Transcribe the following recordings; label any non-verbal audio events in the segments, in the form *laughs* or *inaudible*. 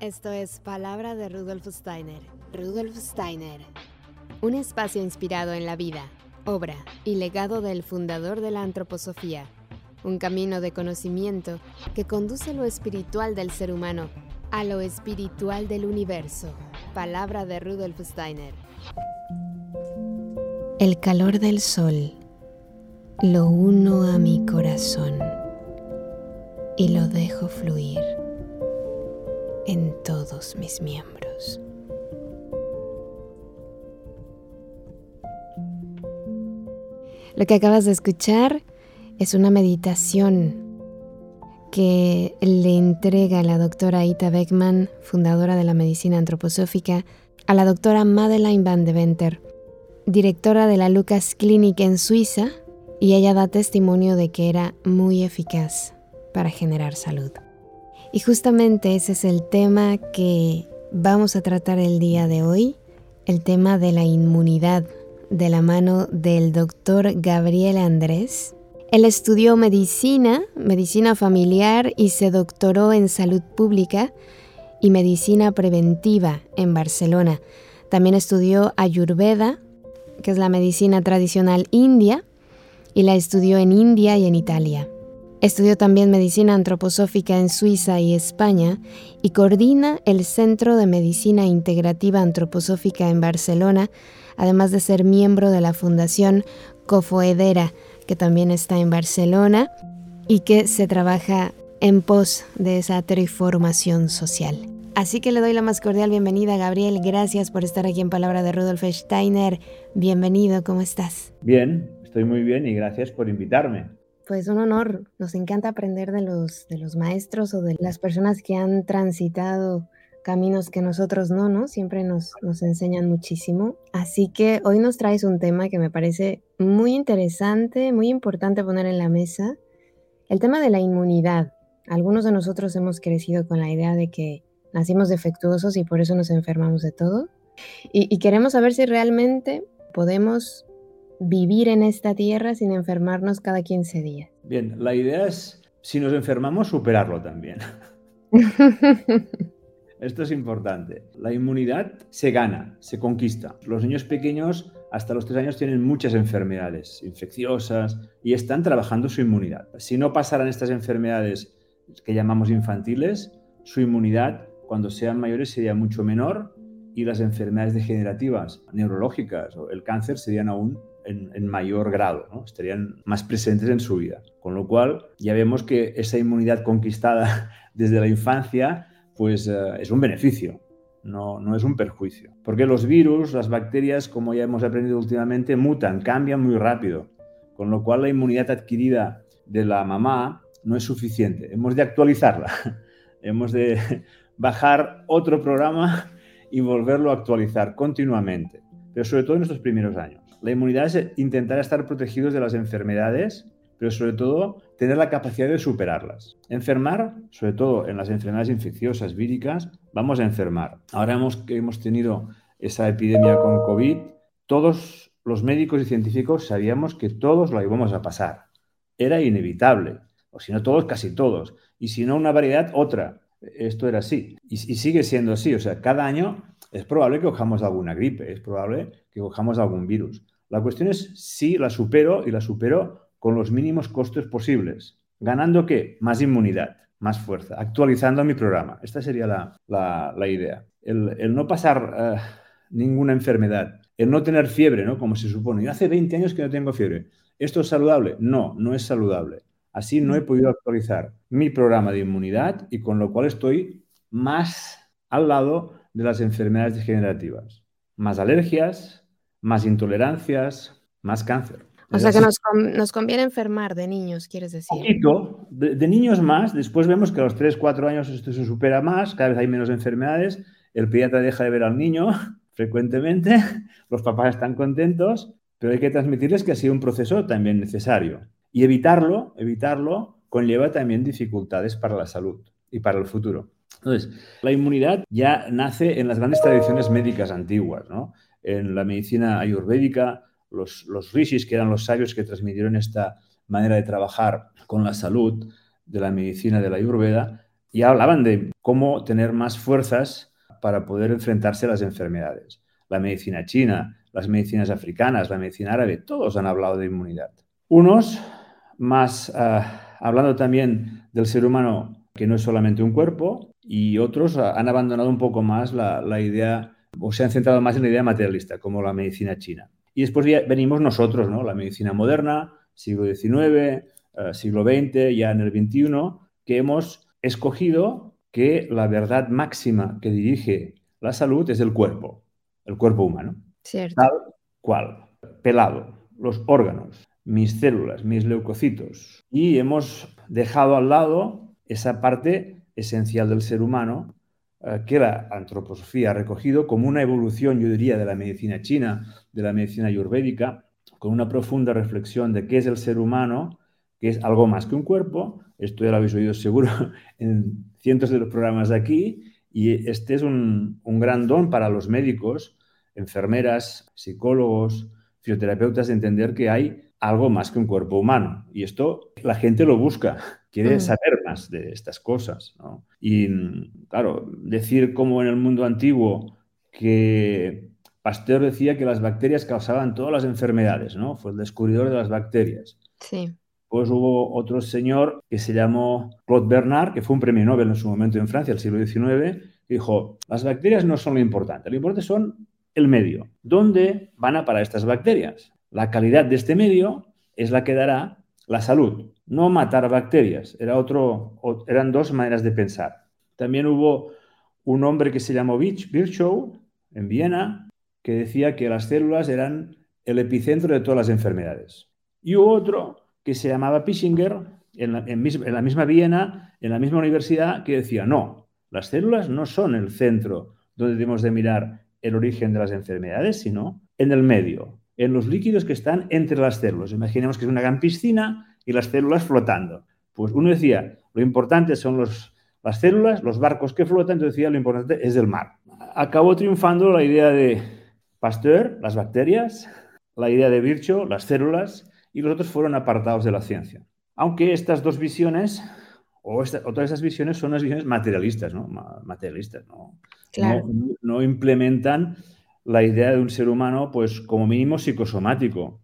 Esto es Palabra de Rudolf Steiner. Rudolf Steiner. Un espacio inspirado en la vida, obra y legado del fundador de la antroposofía. Un camino de conocimiento que conduce lo espiritual del ser humano a lo espiritual del universo. Palabra de Rudolf Steiner. El calor del sol lo uno a mi corazón y lo dejo fluir en todos mis miembros. Lo que acabas de escuchar es una meditación que le entrega la doctora Ita Beckman, fundadora de la medicina antroposófica, a la doctora Madeleine van de Venter, directora de la Lucas Clinic en Suiza, y ella da testimonio de que era muy eficaz para generar salud. Y justamente ese es el tema que vamos a tratar el día de hoy, el tema de la inmunidad de la mano del doctor Gabriel Andrés. Él estudió medicina, medicina familiar y se doctoró en salud pública y medicina preventiva en Barcelona. También estudió Ayurveda, que es la medicina tradicional india, y la estudió en India y en Italia. Estudió también medicina antroposófica en Suiza y España y coordina el Centro de Medicina Integrativa Antroposófica en Barcelona, además de ser miembro de la Fundación Cofoedera, que también está en Barcelona y que se trabaja en pos de esa triformación social. Así que le doy la más cordial bienvenida, Gabriel. Gracias por estar aquí en Palabra de Rudolf Steiner. Bienvenido, ¿cómo estás? Bien, estoy muy bien y gracias por invitarme pues un honor. Nos encanta aprender de los, de los maestros o de las personas que han transitado caminos que nosotros no, ¿no? Siempre nos, nos enseñan muchísimo. Así que hoy nos traes un tema que me parece muy interesante, muy importante poner en la mesa. El tema de la inmunidad. Algunos de nosotros hemos crecido con la idea de que nacimos defectuosos y por eso nos enfermamos de todo. Y, y queremos saber si realmente podemos vivir en esta tierra sin enfermarnos cada 15 días. Bien, la idea es, si nos enfermamos, superarlo también. *laughs* Esto es importante. La inmunidad se gana, se conquista. Los niños pequeños hasta los 3 años tienen muchas enfermedades infecciosas y están trabajando su inmunidad. Si no pasaran estas enfermedades que llamamos infantiles, su inmunidad cuando sean mayores sería mucho menor y las enfermedades degenerativas, neurológicas o el cáncer serían aún en, mayor grado, estarían más presentes en su vida. Con lo cual ya vemos que esa inmunidad conquistada *laughs* desde la infancia pues eh, es un beneficio, no, no es un perjuicio. Porque los virus, las bacterias, como ya hemos aprendido últimamente, mutan, cambian muy rápido. Con lo cual la inmunidad adquirida de la mamá no es suficiente. Hemos de actualizarla. *laughs* Hemos de *laughs* bajar otro programa y volverlo a actualizar continuamente, pero sobre todo en estos primeros años. La inmunidad es intentar estar protegidos de las enfermedades, pero sobre todo tener la capacidad de superarlas. Enfermar, sobre todo en las enfermedades infecciosas víricas, vamos a enfermar. Ahora hemos, hemos tenido esa epidemia con COVID, todos los médicos y científicos sabíamos que todos lo íbamos a pasar. Era inevitable, o si no todos, casi todos. Y si no una variedad, otra. Esto era así. Y, y sigue siendo así. O sea, cada año es probable que cojamos alguna gripe, es probable que cojamos algún virus. La cuestión es si la supero y la supero con los mínimos costes posibles. ¿Ganando qué? Más inmunidad, más fuerza, actualizando mi programa. Esta sería la, idea. El, no pasar eh, ninguna enfermedad, el no tener fiebre, ¿no? Como se supone. Yo hace 20 años que no tengo fiebre. ¿Esto es saludable? No, no es saludable. Así no he podido actualizar mi programa de inmunidad y con lo cual estoy más al lado de las enfermedades degenerativas. Más alergias, más intolerancias, más cáncer. O sea que nos, conviene enfermar de niños, quieres decir. Poquito, de, niños más, después vemos que a los 3, 4 años esto se supera más, cada vez hay menos enfermedades, el pediatra deja de ver al niño *laughs* frecuentemente, *laughs* los papás están contentos, pero hay que transmitirles que ha sido un proceso también necesario. Y evitarlo, evitarlo, conlleva también dificultades para la salud y para el futuro. Entonces, la inmunidad ya nace en las grandes tradiciones médicas antiguas, ¿no? En la medicina ayurvédica, los, rishis, que eran los sabios que transmitieron esta manera de trabajar con la salud de la medicina de la ayurveda, y hablaban de cómo tener más fuerzas para poder enfrentarse a las enfermedades. La medicina china, las medicinas africanas, la medicina árabe, todos han hablado de inmunidad. Unos más ah, hablando también del ser humano que no es solamente un cuerpo y otros han abandonado un poco más la, la idea o se han centrado más en la idea materialista, como la medicina china. Y después venimos nosotros, ¿no? La medicina moderna, siglo XIX, eh, siglo XX, ya en el XXI, que hemos escogido que la verdad máxima que dirige la salud es el cuerpo, el cuerpo humano. Cierto. Tal cual, pelado, los órganos, mis células, mis leucocitos. Y hemos dejado al lado esa parte esencial del ser humano eh, que la antroposofía ha recogido como una evolución, yo diría, de la medicina china, de la medicina ayurvédica, con una profunda reflexión de qué es el ser humano, que es algo más que un cuerpo. Esto ya lo habéis oído seguro *laughs* en cientos de los programas de aquí. Y este es un, un gran don para los médicos, enfermeras, psicólogos, fisioterapeutas, de entender que hay algo más que un cuerpo humano. Y esto la gente lo busca, quiere mm. saber más de estas cosas. Y claro, decir como en el mundo antiguo que Pasteur decía que las bacterias causaban todas las enfermedades, ¿no? Fue el descubridor de las bacterias. Sí. Pues hubo otro señor que se llamó Claude Bernard, que fue un premio Nobel en su momento en Francia, el siglo XIX, que dijo, las bacterias no son lo importante, lo importante son el medio. ¿Dónde van a parar estas bacterias? La calidad de este medio es la que dará la salud, no matar bacterias. Era otro, eran dos maneras de pensar. También hubo un hombre que se llamó Virchow en Viena que decía que las células eran el epicentro de todas las enfermedades. Y hubo otro que se llamaba Pischinger en la, misma Viena, en la misma universidad, que decía, no, las células no son el centro donde debemos de mirar el origen de las enfermedades, sino en el medio, en los líquidos que están entre las células. Imaginemos que es una gran piscina y las células flotando. Pues uno decía, lo importante son los, las células, los barcos que flotan, entonces decía, lo importante es el mar. Acabó triunfando la idea de Pasteur, las bacterias, la idea de Virchow, las células, y los otros fueron apartados de la ciencia. Aunque estas dos visiones, o, todas esas visiones, son unas visiones materialistas, ¿no? Materialistas, ¿no? no implementan la idea de un ser humano, pues como mínimo psicosomático,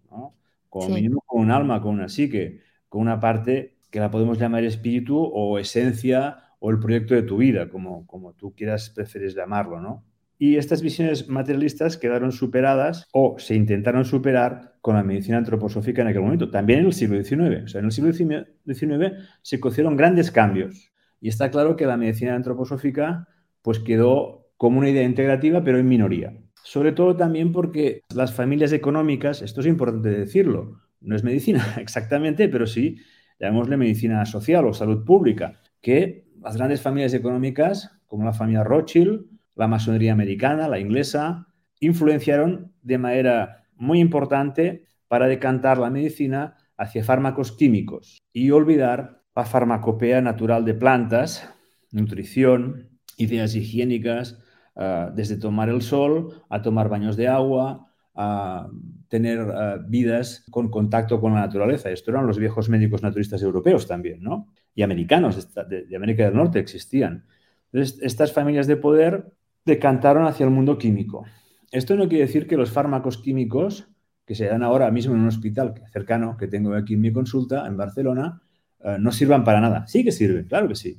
como mínimo con un alma, con una psique, con una parte que la podemos llamar espíritu o esencia o el proyecto de tu vida, como, como tú quieras, prefieres llamarlo, ¿no? Y estas visiones materialistas quedaron superadas o se intentaron superar con la medicina antroposófica en aquel momento, también en el siglo XIX. O sea, en el siglo XIX se cocieron grandes cambios. Y está claro que la medicina antroposófica pues quedó como una idea integrativa, pero en minoría. Sobre todo también porque las familias económicas, esto es importante decirlo, no es medicina *laughs* exactamente, pero sí, llamémosle medicina social o salud pública, que las grandes familias económicas, como la familia Rothschild, la masonería americana, la inglesa, influenciaron de manera muy importante para decantar la medicina hacia fármacos químicos y olvidar la farmacopea natural de plantas, nutrición, ideas higiénicas, Ah, desde tomar el sol a tomar baños de agua, a tener ah, vidas con contacto con la naturaleza. Esto eran los viejos médicos naturistas europeos también, ¿no? Y americanos de, América del Norte existían. Entonces, estas familias de poder decantaron hacia el mundo químico. Esto no quiere decir que los fármacos químicos que se dan ahora mismo en un hospital cercano que tengo aquí en mi consulta, en Barcelona, ah, no sirvan para nada. Sí que sirven, claro que sí.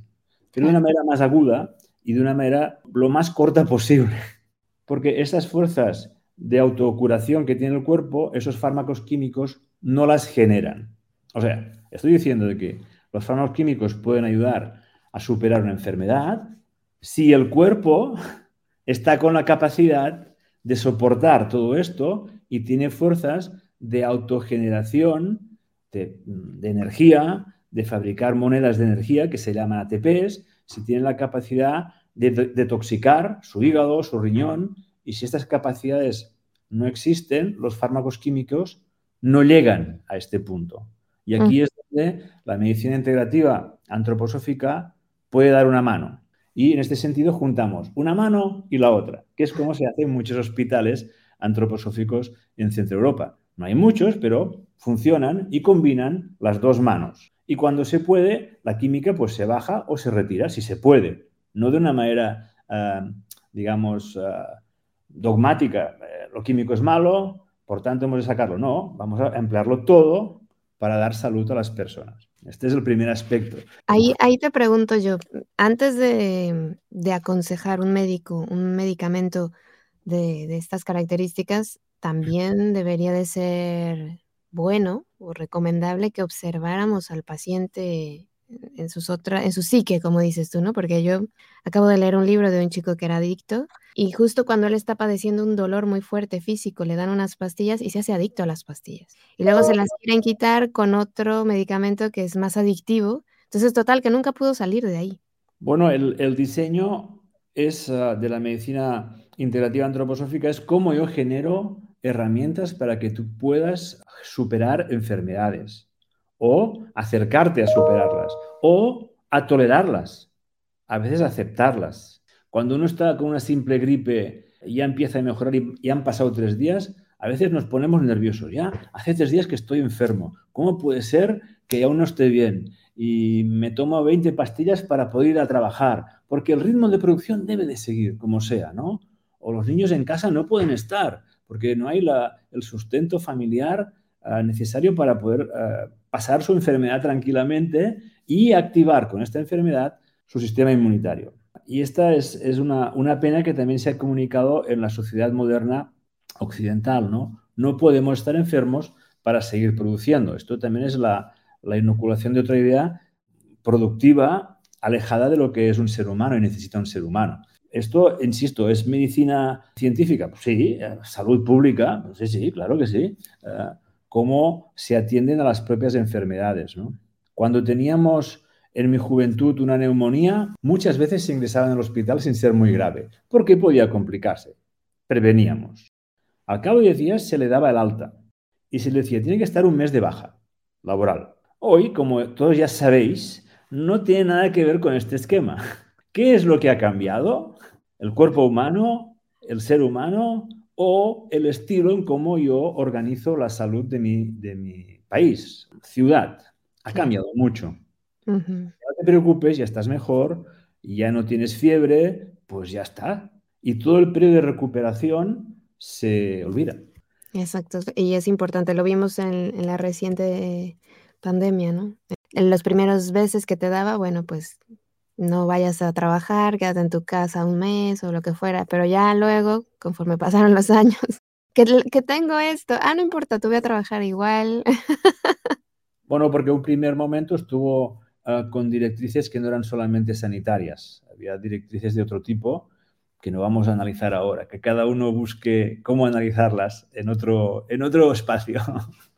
Pero de una manera más aguda y de una manera lo más corta posible. Porque esas fuerzas de autocuración que tiene el cuerpo, esos fármacos químicos no las generan. O sea, estoy diciendo de que los fármacos químicos pueden ayudar a superar una enfermedad si el cuerpo *laughs* está con la capacidad de soportar todo esto y tiene fuerzas de autogeneración de, energía, de fabricar monedas de energía que se llaman ATPs, si tiene la capacidad de detoxicar su hígado, su riñón, y si estas capacidades no existen, los fármacos químicos no llegan a este punto. Y aquí mm. es donde la medicina integrativa antroposófica puede dar una mano. Y en este sentido juntamos una mano y la otra, que es como se hace en muchos hospitales antroposóficos en Centro Europa. No hay muchos, pero funcionan y combinan las dos manos. Y cuando se puede, la química pues se baja o se retira, si se puede. No de una manera, ah, digamos, ah, dogmática. Eh, lo químico es malo, por tanto hemos de sacarlo. No, vamos a emplearlo todo para dar salud a las personas. Este es el primer aspecto. Ahí, ahí te pregunto yo, antes de, aconsejar un médico, un medicamento de, de, estas características, también debería de ser bueno o recomendable que observáramos al paciente en, sus otra, en su psique, como dices tú, ¿no? Porque yo acabo de leer un libro de un chico que era adicto y justo cuando él está padeciendo un dolor muy fuerte físico, le dan unas pastillas y se hace adicto a las pastillas. Y luego se las quieren quitar con otro medicamento que es más adictivo. Entonces, total, que nunca pudo salir de ahí. Bueno, el, diseño es ah, de la medicina integrativa antroposófica, es cómo yo genero herramientas para que tú puedas superar enfermedades o acercarte a superarlas, o a tolerarlas, a veces aceptarlas. Cuando uno está con una simple gripe y ya empieza a mejorar y, han pasado tres días, a veces nos ponemos nerviosos. Ya, hace tres días que estoy enfermo. ¿Cómo puede ser que aún no esté bien? Y me tomo 20 pastillas para poder ir a trabajar, porque el ritmo de producción debe de seguir, como sea, ¿no? O los niños en casa no pueden estar, porque no hay el sustento familiar uh, necesario para poder uh, pasar su enfermedad tranquilamente y activar con esta enfermedad su sistema inmunitario. Y esta es, una, una, pena que también se ha comunicado en la sociedad moderna occidental, ¿no? No podemos estar enfermos para seguir produciendo. Esto también es la, la inoculación de otra idea productiva alejada de lo que es un ser humano y necesita un ser humano. Esto, insisto, ¿es medicina científica? Pues sí, eh, salud pública, pues sí, sí, claro que sí. Uh, cómo se atienden a las propias enfermedades. Cuando teníamos en mi juventud una neumonía, muchas veces se ingresaba en el hospital sin ser muy grave, porque podía complicarse. Preveníamos. Al cabo de días se le daba el alta y se le decía, tiene que estar un mes de baja laboral. Hoy, como todos ya sabéis, no tiene nada que ver con este esquema. ¿Qué es lo que ha cambiado? El cuerpo humano, el ser humano o el estilo en cómo yo organizo la salud de mi, de mi país, ciudad. Ha cambiado mucho. No te preocupes, ya estás mejor, ya no tienes fiebre, pues ya está. Y todo el periodo de recuperación se olvida. Exacto, y es importante, lo vimos en, en la reciente pandemia, ¿no? En los primeros veces que te daba, bueno, pues no vayas a trabajar, quédate en tu casa un mes o lo que fuera, pero ya luego, conforme *laughs* pasaron los años, que, que tengo esto, ah, no importa, tú voy a trabajar igual. *laughs* Bueno, porque un primer momento estuvo uh, con directrices que no eran solamente sanitarias, había directrices de otro tipo que no vamos a analizar ahora, que cada uno busque cómo analizarlas en otro, en otro espacio. *laughs*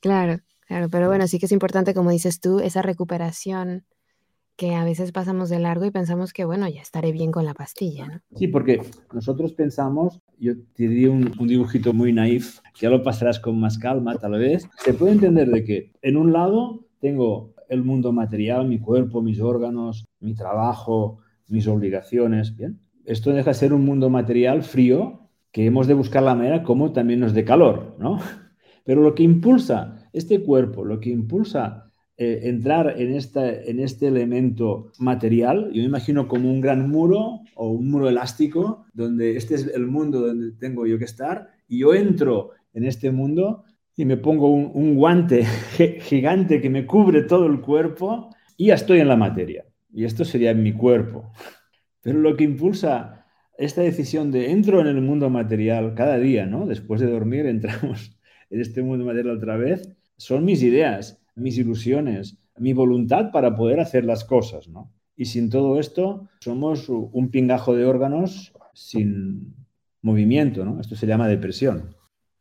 Claro, claro, pero bueno, sí que es importante, como dices tú, esa recuperación que a veces pasamos de largo y pensamos que, bueno, ya estaré bien con la pastilla. ¿no? Sí, porque nosotros pensamos, yo te di un, un, dibujito muy naif, ya lo pasarás con más calma tal vez, se puede entender de que en un lado tengo el mundo material, mi cuerpo, mis órganos, mi trabajo, mis obligaciones, ¿bien? Esto deja de ser un mundo material frío que hemos de buscar la manera como también nos dé calor, ¿no? *laughs* Pero lo que impulsa este cuerpo, lo que impulsa eh, entrar en, esta, en este elemento material, yo me imagino como un gran muro o un muro elástico, donde este es el mundo donde tengo yo que estar, y yo entro en este mundo y me pongo un, un guante *laughs* gigante que me cubre todo el cuerpo y ya estoy en la materia. Y esto sería mi cuerpo. Pero lo que impulsa esta decisión de entro en el mundo material cada día, ¿no? Después de dormir *laughs* entramos en este mundo material otra vez, son mis ideas mis ilusiones, mi voluntad para poder hacer las cosas, ¿no? Y sin todo esto, somos un pingajo de órganos sin movimiento, ¿no? Esto se llama depresión.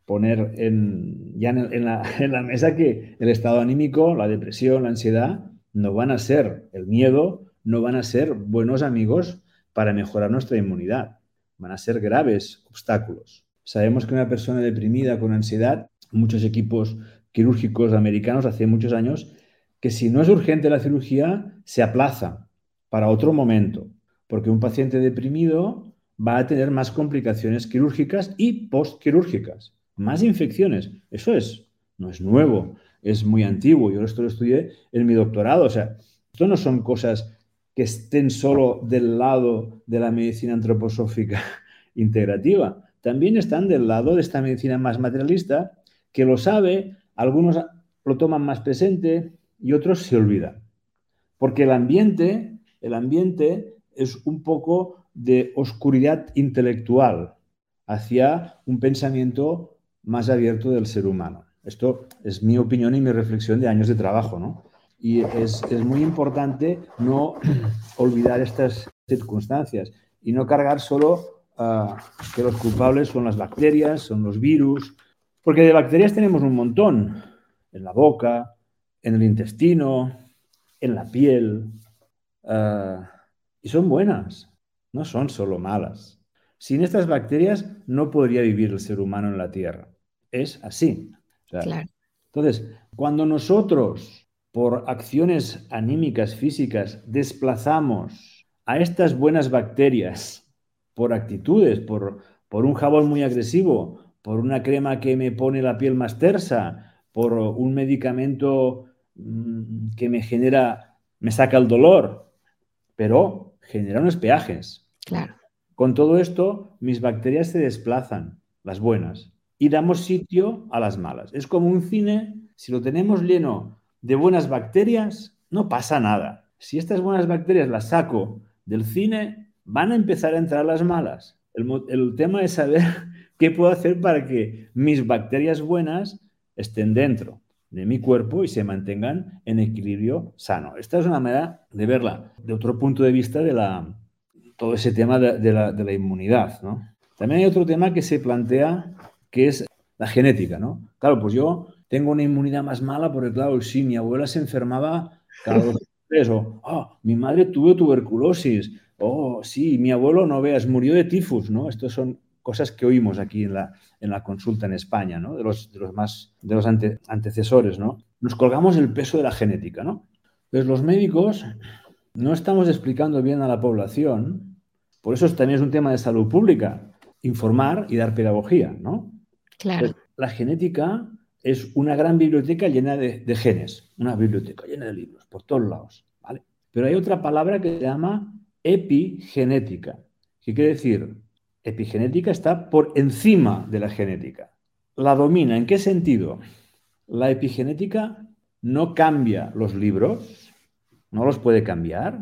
Poner en, ya en, *laughs* en la mesa que el estado anímico, la depresión, la ansiedad, no van a ser el miedo, no van a ser buenos amigos para mejorar nuestra inmunidad. Van a ser graves obstáculos. Sabemos que una persona deprimida con ansiedad, muchos equipos quirúrgicos americanos hace muchos años que si no es urgente la cirugía, se aplaza para otro momento, porque un paciente deprimido va a tener más complicaciones quirúrgicas y postquirúrgicas, más infecciones. Eso es, no es nuevo. es muy antiguo. Yo esto lo estudié en mi doctorado. O sea, esto no son cosas que estén solo del lado de la medicina antroposófica *laughs* integrativa. También están del lado de esta medicina más materialista, que lo sabe, algunos lo toman más presente y otros se olvidan. Porque el ambiente, el ambiente es un poco de oscuridad intelectual hacia un pensamiento más abierto del ser humano. Esto es mi opinión y mi reflexión de años de trabajo, ¿no? Y es, muy importante no *clears throat* olvidar estas circunstancias y no cargar solo uh, que los culpables son las bacterias, son los virus, porque de bacterias tenemos un montón en la boca, en el intestino, en la piel, uh, y son buenas, no son solo malas. Sin estas bacterias no podría vivir el ser humano en la Tierra. Es así. Entonces, cuando nosotros, por acciones anímicas físicas, desplazamos a estas buenas bacterias por actitudes, por, por un jabón muy agresivo, por una crema que me pone la piel más tersa, por un medicamento mm, que me genera, me saca el dolor, pero genera unos peajes. Claro. Con todo esto, mis bacterias se desplazan, las buenas, y damos sitio a las malas. Es como un cine, si lo tenemos lleno de buenas bacterias, no pasa nada. Si estas buenas bacterias las saco del cine, van a empezar a entrar las malas. El, tema es saber qué puedo hacer para que mis bacterias buenas estén dentro de mi cuerpo y se mantengan en equilibrio sano. Esta es una manera de verla de otro punto de vista de todo ese tema de, la, inmunidad. ¿no? También hay otro tema que se plantea que es la genética. ¿no? Claro, pues yo tengo una inmunidad más mala porque, claro, sí, mi abuela se enfermaba cada dos tres, o oh, mi madre tuvo tuberculosis, oh, sí, mi abuelo, no veas, murió de tifus, ¿no? Estos son cosas que oímos aquí en la, en la consulta en España, ¿no? De los, de los más, de los antecesores, ¿no? Nos colgamos el peso de la genética, ¿no? Entonces, los médicos no estamos explicando bien a la población, por eso también es un tema de salud pública, informar y dar pedagogía, ¿no? Claro. la genética es una gran biblioteca llena de, genes, una biblioteca llena de libros por todos lados, ¿vale? Pero hay otra palabra que se llama epigenética, que quiere decir, epigenética está por encima de la genética. La domina, ¿en qué sentido? La epigenética no cambia los libros, no los puede cambiar.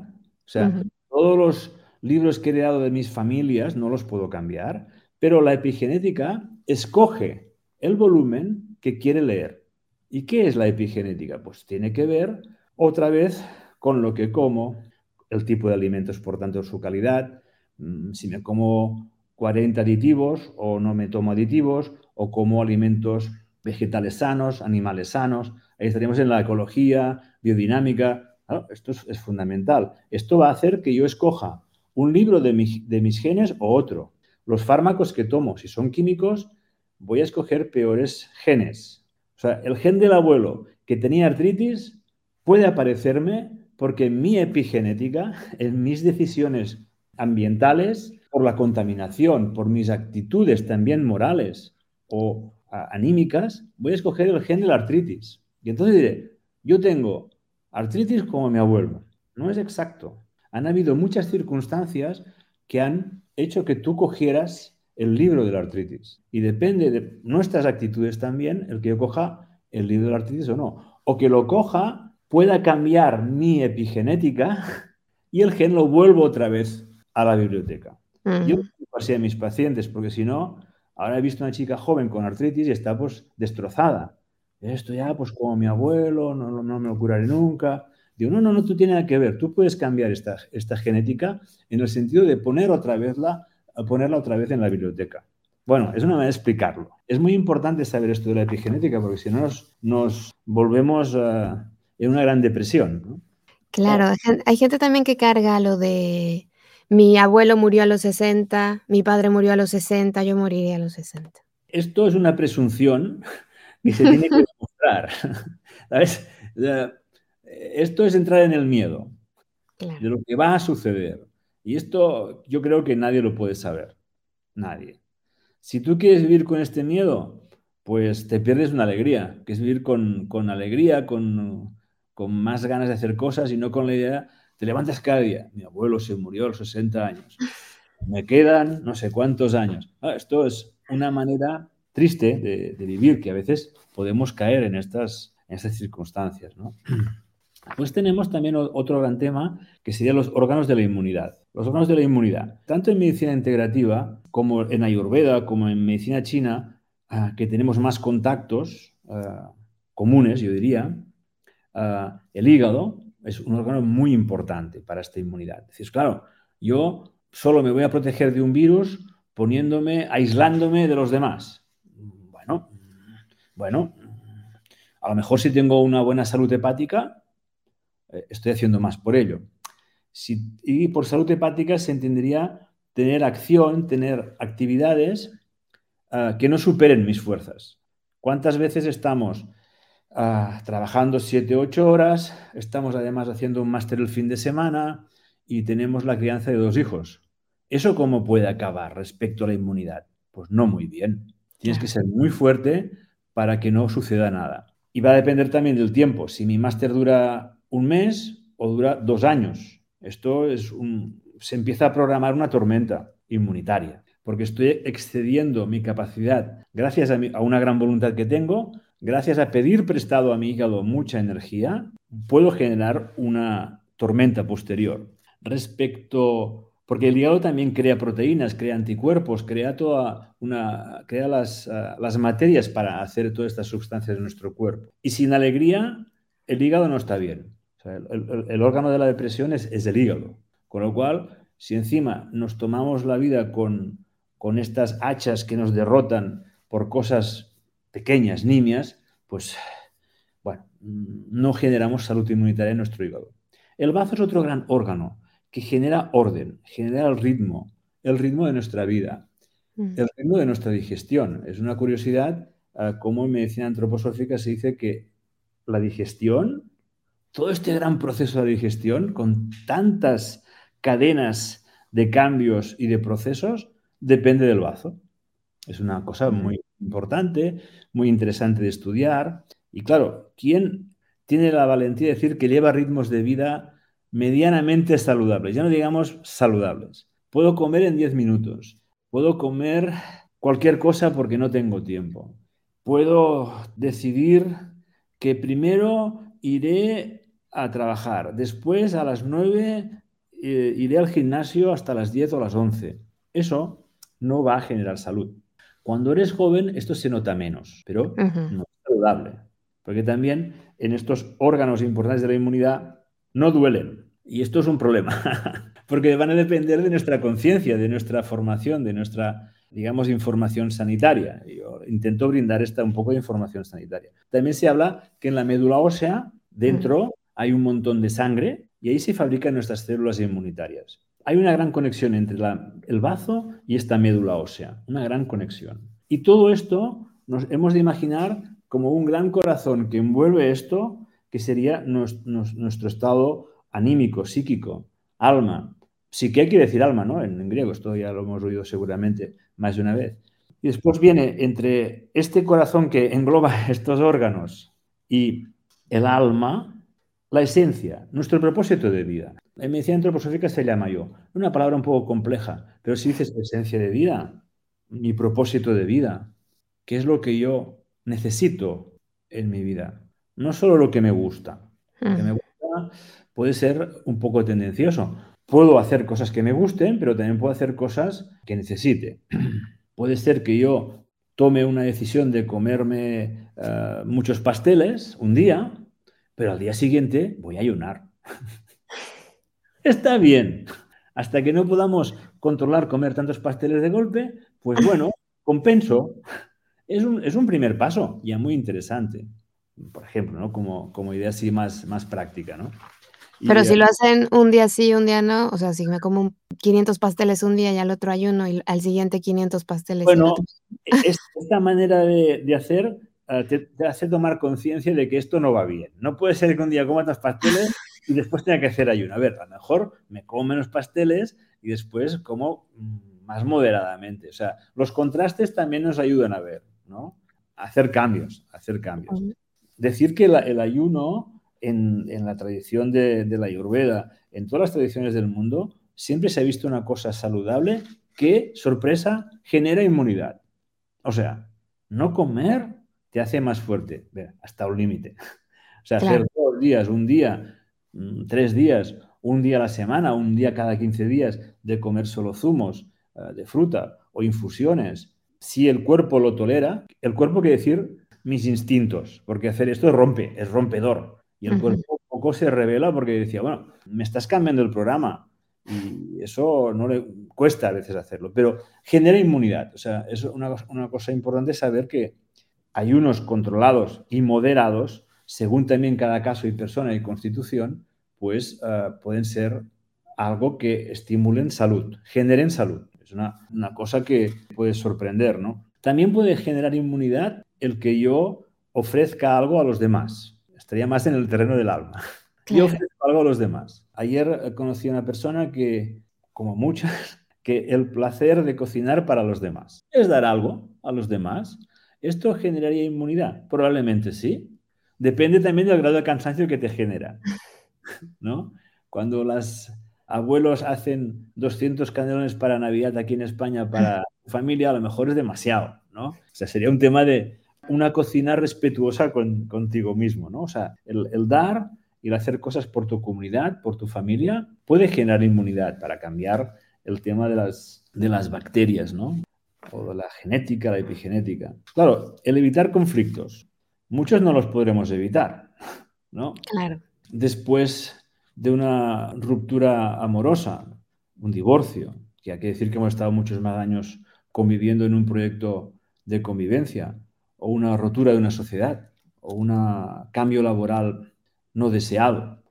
O sea, todos los libros que he heredado de mis familias no los puedo cambiar, pero la epigenética escoge el volumen que quiere leer. ¿Y qué es la epigenética? Pues tiene que ver otra vez con lo que como, el tipo de alimentos, por tanto, su calidad, mm, si me como 40 aditivos o no me tomo aditivos, o como alimentos vegetales sanos, animales sanos. Ahí estaríamos en la ecología, biodinámica, esto es, fundamental. Esto va a hacer que yo escoja un libro de, de mis genes o otro. Los fármacos que tomo, si son químicos, voy a escoger peores genes. O sea, el gen del abuelo que tenía artritis puede aparecerme porque en mi epigenética, *laughs* en mis decisiones ambientales, por la contaminación, por mis actitudes también morales o anímicas, voy a escoger el gen de la artritis. Y entonces diré, yo tengo Artritis como mi abuelo. No es exacto. Han habido muchas circunstancias que han hecho que tú cogieras el libro de la artritis. Y depende de nuestras actitudes también el que yo coja el libro de la artritis o no. O que lo coja pueda cambiar mi epigenética *laughs* y el gen lo vuelvo otra vez a la biblioteca. Yo pasé a mis pacientes porque si no, ahora he visto una chica joven con artritis y está pues destrozada esto ya, pues como mi abuelo, no, no me lo curaré nunca. Digo, no, no, no, tú tienes nada que ver. Tú puedes cambiar esta, esta genética en el sentido de poner otra vez la, ponerla otra vez en la biblioteca. Bueno, es una manera de explicarlo. Es muy importante saber esto de la epigenética porque si no nos, volvemos eh, en una gran depresión. Claro, hay gente también que carga lo de mi abuelo murió a los 60, mi padre murió a los 60, yo moriré a los 60. Esto es una presunción y se tiene que *laughs* demostrar. ¿Sabes? Esto es entrar en el miedo de lo que va a suceder. Y esto yo creo que nadie lo puede saber. Nadie. Si tú quieres vivir con este miedo, pues te pierdes una alegría, que es vivir con, alegría, con, con, más ganas de hacer cosas y no con la idea, te levantas cada día. Mi abuelo se murió a los 60 años. Me quedan no sé cuántos años. Ah, esto es una manera triste de, vivir, que a veces podemos caer en estas, circunstancias. ¿no? *clears throat* Pues tenemos también otro gran tema que serían los órganos de la inmunidad. Los órganos de la inmunidad, tanto en medicina integrativa como en Ayurveda, como en medicina china, ah, que tenemos más contactos ah, comunes, yo diría, el hígado es un órgano muy importante para esta inmunidad. Es claro, yo solo me voy a proteger de un virus poniéndome, aislándome de los demás. Bueno, bueno, a lo mejor si tengo una buena salud hepática, eh, estoy haciendo más por ello. y por salud hepática se entendería tener acción, tener actividades ah, que no superen mis fuerzas. ¿Cuántas veces estamos ah, trabajando 7, 8 horas, estamos además haciendo un máster el fin de semana y tenemos la crianza de dos hijos? ¿Eso cómo puede acabar respecto a la inmunidad? Pues no muy bien. Tienes que ser muy fuerte para que no suceda nada. Y va a depender también del tiempo. Si mi máster dura un mes o dura dos años. Esto es un, se empieza a programar una tormenta inmunitaria, porque estoy excediendo mi capacidad gracias a una gran voluntad que tengo, gracias a pedir prestado a mi hígado mucha energía, puedo generar una tormenta posterior. Respecto, porque el hígado también crea proteínas, crea anticuerpos, crea toda una, crea las, ah, materias para hacer todas estas sustancias en nuestro cuerpo. Y sin alegría, el hígado no está bien el, órgano de la depresión es, el hígado. Con lo cual, si encima nos tomamos la vida con, con estas hachas que nos derrotan por cosas pequeñas, nimias, pues, bueno, no generamos salud inmunitaria en nuestro hígado. El bazo es otro gran órgano que genera orden, genera el ritmo, el ritmo de nuestra vida, mm. el ritmo de nuestra digestión. Es una curiosidad uh, cómo en medicina antroposófica se dice que la digestión todo este gran proceso de digestión, con tantas cadenas de cambios y de procesos, depende del bazo. Es una cosa muy importante, muy interesante de estudiar. Y claro, ¿quién tiene la valentía de decir que lleva ritmos de vida medianamente saludables? Ya no digamos saludables. Puedo comer en 10 minutos. Puedo comer cualquier cosa porque no tengo tiempo. Puedo decidir que primero iré a trabajar. Después a las 9 eh, iré al gimnasio hasta las 10 o las 11. Eso no va a generar salud. Cuando eres joven esto se nota menos, pero no es saludable. Porque también en estos órganos importantes de la inmunidad no duelen. Y esto es un problema, *laughs* porque van a depender de nuestra conciencia, de nuestra formación, de nuestra, digamos, información sanitaria. Yo intento brindar esta un poco de información sanitaria. También se habla que en la médula ósea, dentro, hay un montón de sangre y ahí se fabrican nuestras células inmunitarias. Hay una gran conexión entre el bazo y esta médula ósea, una gran conexión. Y todo esto nos hemos de imaginar como un gran corazón que envuelve esto, que sería nuestro, estado anímico, psíquico, alma. Psique quiere decir alma, ¿no? En, en griego, esto ya lo hemos oído seguramente más de una vez. Y después viene entre este corazón que engloba *laughs* estos órganos y el alma, la esencia, nuestro propósito de vida. En medicina antroposófica se llama yo. Una palabra un poco compleja, pero si dices esencia de vida, mi propósito de vida, qué es lo que yo necesito en mi vida. No solo lo que me gusta. Lo que me gusta puede ser un poco tendencioso. Puedo hacer cosas que me gusten, pero también puedo hacer cosas que necesite. *clears throat* puede ser que yo tome una decisión de comerme eh, muchos pasteles un día pero al día siguiente voy a ayunar. *laughs* Está bien. Hasta que no podamos controlar comer tantos pasteles de golpe, pues *coughs* bueno, compenso. Es un, es un primer paso, ya muy interesante. Por ejemplo, ¿no? Como, como idea así más, más práctica, ¿no? Pero si lo hacen un día sí, un día no, o sea, si me como 500 pasteles un día y al otro ayuno y al siguiente 500 pasteles. Bueno, esta manera de, de hacer eh, te, hace tomar conciencia de que esto no va bien. No puede ser que un día coma tantos pasteles y después tenga que hacer ayuno. A ver, a lo mejor me como menos pasteles y después como mm, más moderadamente. O sea, los contrastes también nos ayudan a ver, ¿no? hacer cambios, hacer cambios. Decir que el ayuno en, la tradición de, de la Ayurveda, en todas las tradiciones del mundo, siempre se ha visto una cosa saludable que, sorpresa, genera inmunidad. O sea, no comer te hace más fuerte, hasta un límite. *laughs* O sea, hacer dos días, un día, mm, tres días, un día a la semana, un día cada 15 días de comer solo zumos eh, de fruta o infusiones, si el cuerpo lo tolera, el cuerpo quiere decir mis instintos, porque hacer esto rompe, es rompedor. Y el cuerpo poco se revela porque decía, bueno, me estás cambiando el programa, y eso no le cuesta a veces hacerlo, pero genera inmunidad. O sea, es una, una cosa importante saber que hay unos controlados y moderados, según también cada caso y persona y constitución, pues eh, pueden ser algo que estimulen salud, generen salud. Es una, una, cosa que puede sorprender, ¿no? También puede generar inmunidad el que yo ofrezca algo a los demás. Estaría más en el terreno del alma. Yo ofrezco algo a los demás. Ayer eh, conocí a una persona que, como muchas, *laughs* que el placer de cocinar para los demás es dar algo a los demás. ¿Esto generaría inmunidad? Probablemente sí. Depende también del grado de cansancio que te genera. ¿no? Cuando los abuelos hacen 200 canelones para Navidad aquí en España para familia, a lo mejor es demasiado, ¿no? O sea, sería un tema de una cocina respetuosa contigo mismo, ¿no? O sea, el, dar y el hacer cosas por tu comunidad, por tu familia, puede generar inmunidad para cambiar el tema de las, de las bacterias, ¿no? O la genética, la epigenética. Claro, el evitar conflictos. Muchos no los podremos evitar, ¿no? Claro. Después de una ruptura amorosa, un divorcio, que hay que decir que hemos estado muchos más años conviviendo en un proyecto de convivencia, o una rotura de una sociedad, o un cambio laboral no deseado,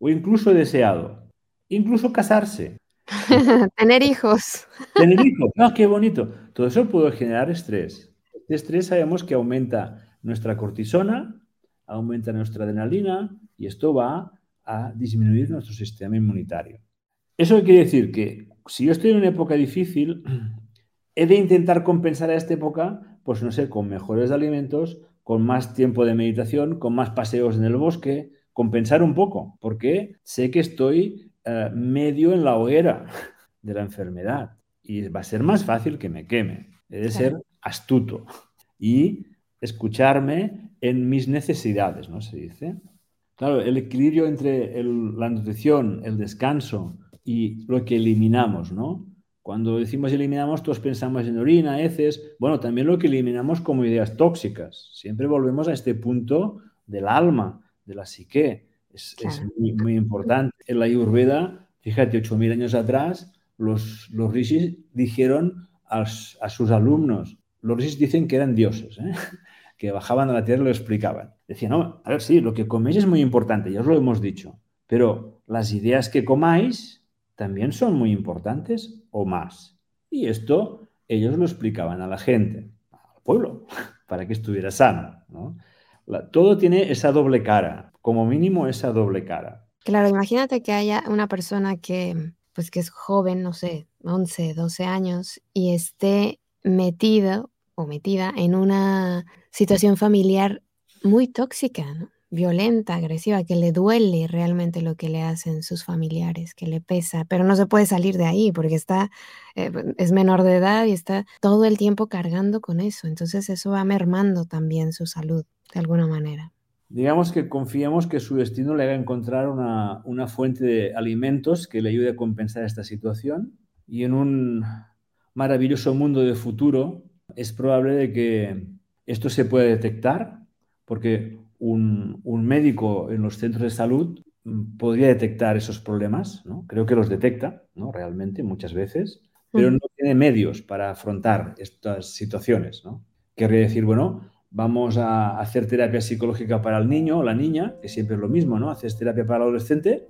o incluso deseado, incluso casarse. *laughs* Tener hijos. *laughs* Tener hijos, ah, qué bonito. Todo eso puede generar estrés. Este estrés sabemos que aumenta nuestra cortisona, aumenta nuestra adrenalina y esto va a disminuir nuestro sistema inmunitario. Eso quiere decir que si yo estoy en una época difícil, he de intentar compensar a esta época, pues no sé, con mejores alimentos, con más tiempo de meditación, con más paseos en el bosque, compensar un poco, porque sé que estoy eh, medio en la hoguera *laughs* de la enfermedad y va a ser más fácil que me queme. He de ser astuto y escucharme en mis necesidades, ¿no se dice? Claro, el equilibrio entre la nutrición, el descanso y lo que eliminamos, ¿no? Cuando decimos eliminamos, todos pensamos en orina, heces, bueno, también lo que eliminamos como ideas tóxicas. Siempre volvemos a este punto del alma, de la psique. Es, muy, importante. En la Ayurveda, fíjate, 8.000 años atrás, los, los rishis dijeron a, sus alumnos, los rishis dicen que eran dioses, ¿eh? *laughs* que bajaban a la tierra y lo explicaban. Decían, no, a ver, sí, lo que coméis es muy importante, ya os lo hemos dicho, pero las ideas que comáis también son muy importantes o más. Y esto ellos lo explicaban a la gente, al pueblo, *laughs* para que estuviera sano. ¿no? todo tiene esa doble cara, como mínimo esa doble cara. Claro, imagínate que haya una persona que, pues que es joven, no sé, 11, 12 años, y esté metido o metida en una situación familiar muy tóxica, violenta, agresiva, que le duele realmente lo que le hacen sus familiares, que le pesa, pero no se puede salir de ahí porque está, eh, es menor de edad y está todo el tiempo cargando con eso. Entonces eso va mermando también su salud de alguna manera. Digamos que confiamos que su destino le haga encontrar una, una fuente de alimentos que le ayude a compensar esta situación y en un maravilloso mundo de futuro es probable de que esto se pueda detectar porque un, un, médico en los centros de salud podría detectar esos problemas, ¿no? creo que los detecta ¿no? realmente muchas veces, pero no tiene medios para afrontar estas situaciones. ¿no? Querría decir, bueno, vamos a hacer terapia psicológica para el niño o la niña, que siempre es lo mismo, ¿no? Haces terapia para el adolescente,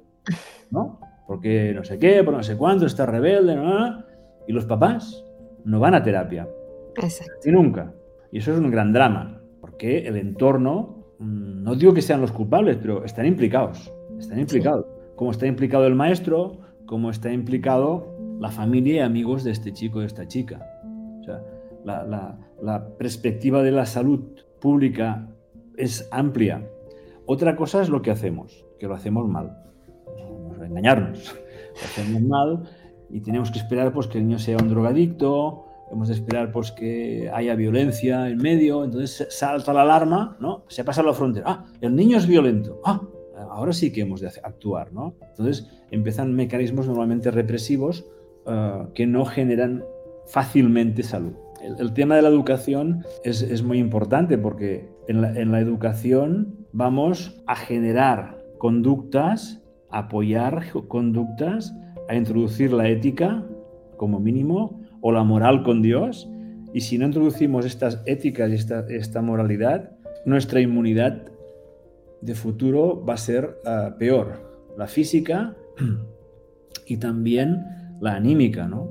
¿no? Porque no sé qué, por no sé cuánto, está rebelde, ¿no? Y los papás no van a terapia. Exacto. Y nunca. Y eso es un gran drama, porque el entorno, mm, no digo que sean los culpables, pero están implicados. Están implicados. Como está implicado el maestro, como está implicado la familia y amigos de este chico, de esta chica. O sea, la, perspectiva de la salud pública es amplia. Otra cosa es lo que hacemos, que lo hacemos mal. Vamos a engañarnos. *laughs* Lo hacemos mal y tenemos que esperar pues, que el niño sea un drogadicto, hemos de esperar pues, que haya violencia en medio, entonces salta la alarma, ¿no? Se ha pasado la frontera. Ah, el niño es violento. Ah, ahora sí que hemos de actuar, ¿no? Entonces empiezan mecanismos normalmente represivos eh, que no generan fácilmente salud. El, tema de la educación es, muy importante porque en la, en la educación vamos a generar conductas, apoyar conductas, a introducir la ética como mínimo o la moral con Dios. Y si no introducimos estas éticas y esta, esta moralidad, nuestra inmunidad de futuro va a ser ah, peor. La física y también la anímica, ¿no?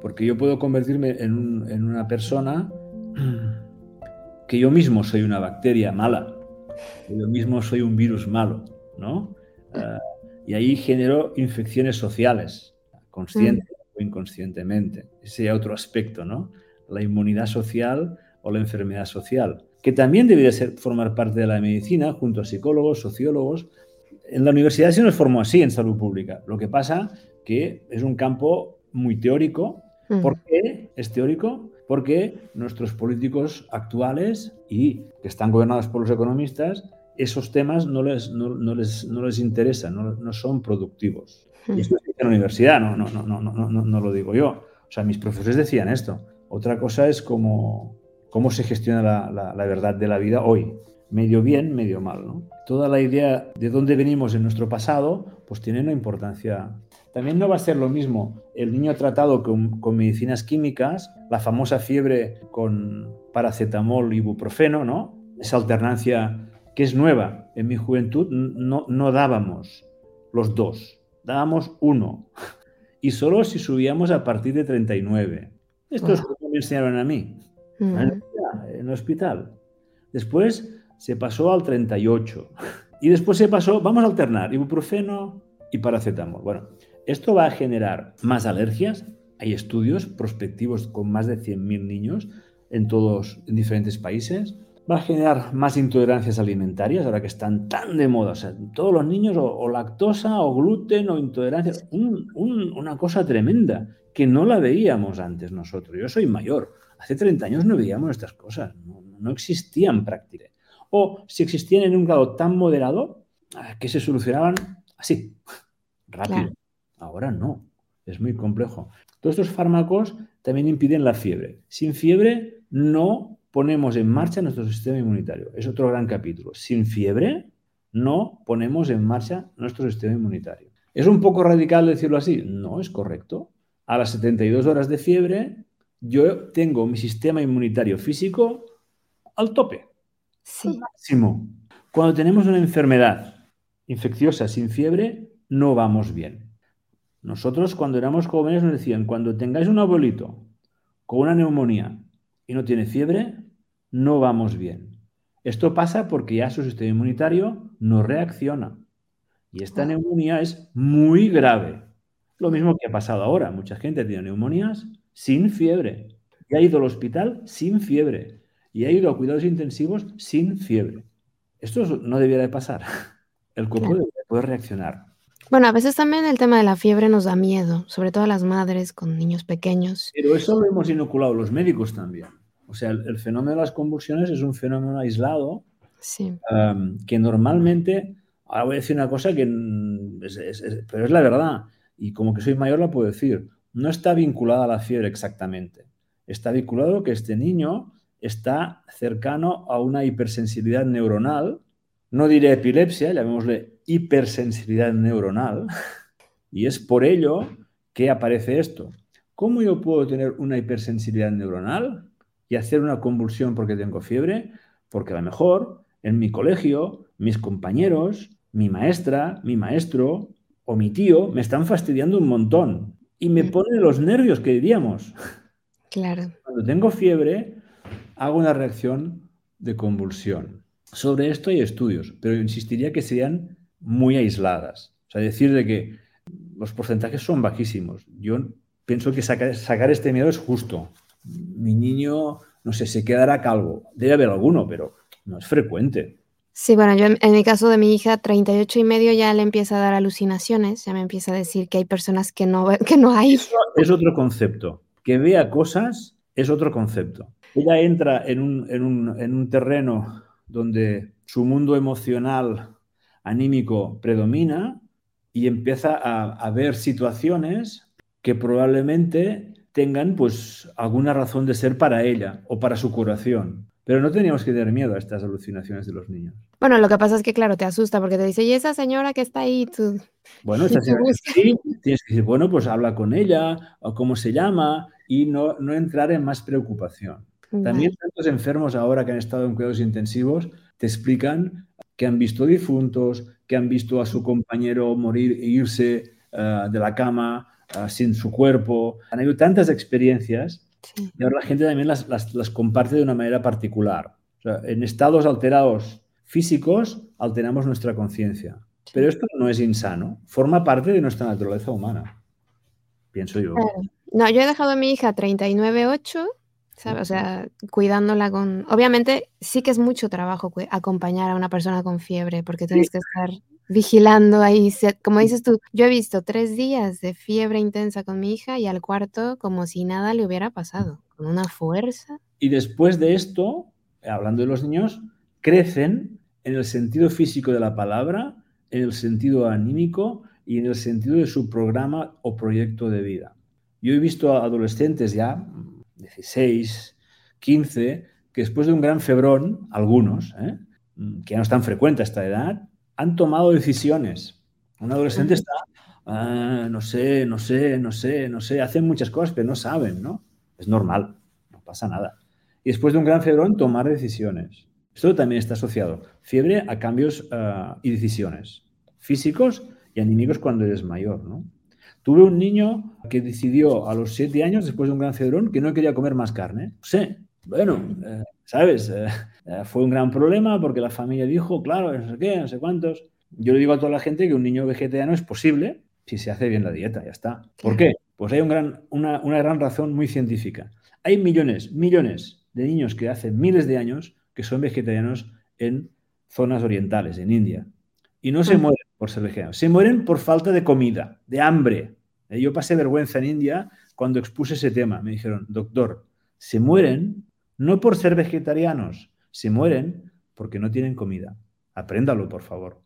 Porque yo puedo convertirme en, en una persona que yo mismo soy una bacteria mala, que yo mismo soy un virus malo, ¿no? Ah, y ahí genero infecciones sociales, consciente o inconscientemente. Ese es otro aspecto, ¿no? La inmunidad social o la enfermedad social, que también debería ser, formar parte de la medicina junto a psicólogos, sociólogos. En la universidad se nos formó así en salud pública. Lo que pasa que es un campo muy teórico. Mm. ¿Por qué es teórico? Porque nuestros políticos actuales y que están gobernados por los economistas, esos temas no les, no, les, no les interesan, no, no son productivos. Y esto es en la universidad, no, no, no, no, no, no lo digo yo. O sea, mis profesores decían esto. Otra cosa es cómo, cómo se gestiona la, la, verdad de la vida hoy. Medio bien, medio mal. ¿no? Toda la idea de dónde venimos en nuestro pasado, pues tiene una importancia. También no va a ser lo mismo el niño tratado con, con medicinas químicas, la famosa fiebre con paracetamol y ibuprofeno, ¿no? Esa alternancia que es nueva. En mi juventud no, no dábamos los dos dábamos uno. Y solo si subíamos a partir de 39. Esto es lo que me enseñaron a mí. Mm. En el hospital. Después se pasó al 38. Y después se pasó, vamos a alternar, ibuprofeno y paracetamol. Bueno, esto va a generar más alergias. Hay estudios prospectivos con más de 100.000 niños en todos, en diferentes países va a generar más intolerancias alimentarias, ahora que están tan de moda. O sea, todos los niños o, lactosa o gluten o intolerancia. una cosa tremenda que no la veíamos antes nosotros. Yo soy mayor. Hace 30 años no veíamos estas cosas. No, existían prácticamente. O si existían en un grado tan moderado que se solucionaban así, *laughs* rápido. Ahora no. Es muy complejo. Todos estos fármacos también impiden la fiebre. Sin fiebre no ponemos en marcha nuestro sistema inmunitario. Es otro gran capítulo. Sin fiebre, no ponemos en marcha nuestro sistema inmunitario. ¿Es un poco radical decirlo así? No, es correcto. A las 72 horas de fiebre, yo tengo mi sistema inmunitario físico al tope. Sí. máximo. Cuando tenemos una enfermedad infecciosa sin fiebre, no vamos bien. Nosotros cuando éramos jóvenes nos decían, cuando tengáis un abuelito con una neumonía y no tiene fiebre, no vamos bien. Esto pasa porque ya su sistema inmunitario no reacciona. Y esta ah. neumonía es muy grave. Lo mismo que ha pasado ahora. Mucha gente tiene neumonías sin fiebre. Y ha ido al hospital sin fiebre. Y ha ido a cuidados intensivos sin fiebre. Esto no debiera de pasar. *laughs* El cuerpo debe poder reaccionar. Bueno, a veces también el tema de la fiebre nos da miedo, sobre todo a las madres con niños pequeños. Pero eso lo hemos inoculado los médicos también. O sea, el, fenómeno de las convulsiones es un fenómeno aislado que normalmente, ahora voy a decir una cosa que es, pero es la verdad, y como que soy mayor la puedo decir, no está vinculada a la fiebre exactamente. Está vinculado que este niño está cercano a una hipersensibilidad neuronal, no diré epilepsia, llamémosle hipersensibilidad neuronal, y es por ello que aparece esto. ¿Cómo yo puedo tener una hipersensibilidad neuronal? Y hacer una convulsión porque tengo fiebre, porque a lo mejor en mi colegio, mis compañeros, mi maestra, mi maestro o mi tío me están fastidiando un montón y me ponen los nervios que diríamos. Claro. Cuando tengo fiebre, hago una reacción de convulsión. Sobre esto hay estudios, pero insistiría que sean muy aisladas. O sea, decir de que los porcentajes son bajísimos. Yo pienso que sacar, sacar este miedo es justo. Mi niño, no sé, se quedará calvo. Debe haber alguno, pero no es frecuente. Sí, bueno, yo en, mi caso de mi hija, 38 y medio, ya le empieza a dar alucinaciones, ya me empieza a decir que hay personas que no, *laughs* que no hay. es otro concepto. Que vea cosas es otro concepto. Ella entra en un, en un, en un terreno donde su mundo emocional, anímico, predomina y empieza a, a ver situaciones que probablemente tengan pues alguna razón de ser para ella o para su curación. Pero no teníamos que tener miedo a estas alucinaciones de los niños. Bueno, lo que pasa es que, claro, te asusta porque te dice, ¿y esa señora que está ahí? Tú... Bueno, *laughs* esa señora sí, tienes que decir, bueno, pues habla con ella, o cómo se llama, y no, no entrar en más preocupación. También tantos enfermos ahora que han estado en cuidados intensivos te explican que han visto difuntos, que han visto a su compañero morir e irse eh, de la cama uh, sin su cuerpo. Han habido tantas experiencias y ahora la gente también las, las, comparte de una manera particular. en estados alterados físicos alteramos nuestra conciencia. Pero esto no es insano, forma parte de nuestra naturaleza humana, pienso yo. No, yo he dejado a mi hija 39.8, ¿sabes? O sea, cuidándola con... Obviamente sí que es mucho trabajo acompañar a una persona con fiebre, porque tienes que estar vigilando ahí. Como dices tú, yo he visto tres días de fiebre intensa con mi hija y al cuarto como si nada le hubiera pasado, con una fuerza. Y después de esto, hablando de los niños, crecen en el sentido físico de la palabra, en el sentido anímico y en el sentido de su programa o proyecto de vida. Yo he visto a adolescentes ya, 16, 15, que después de un gran febrón, algunos, ¿eh? que ya no es tan frecuente a esta edad, han tomado decisiones. Un adolescente está, ah, no sé, no sé, no sé, no sé, hacen muchas cosas, pero no saben, ¿no? Es normal, no pasa nada. Y después de un gran febrón, tomar decisiones. Esto también está asociado. Fiebre a cambios ah, y decisiones físicos y anímicos cuando eres mayor, ¿no? Tuve un niño que decidió a los siete años, después de un gran febrón, que no quería comer más carne. Sí, bueno, eh, ¿sabes? Eh, eh, fue un gran problema porque la familia dijo, claro, no sé qué, no sé cuántos. Yo le digo a toda la gente que un niño vegetariano es posible si se hace bien la dieta, ya está. ¿Por qué? Pues hay un gran, una, una gran razón muy científica. Hay millones, millones de niños que hace miles de años que son vegetarianos en zonas orientales, en India. Y no se mueren por ser vegetarianos, se mueren por falta de comida, de hambre. Yo pasé vergüenza en India cuando expuse ese tema. Me dijeron, doctor, se mueren no por ser vegetarianos, se mueren porque no tienen comida. Apréndalo, por favor.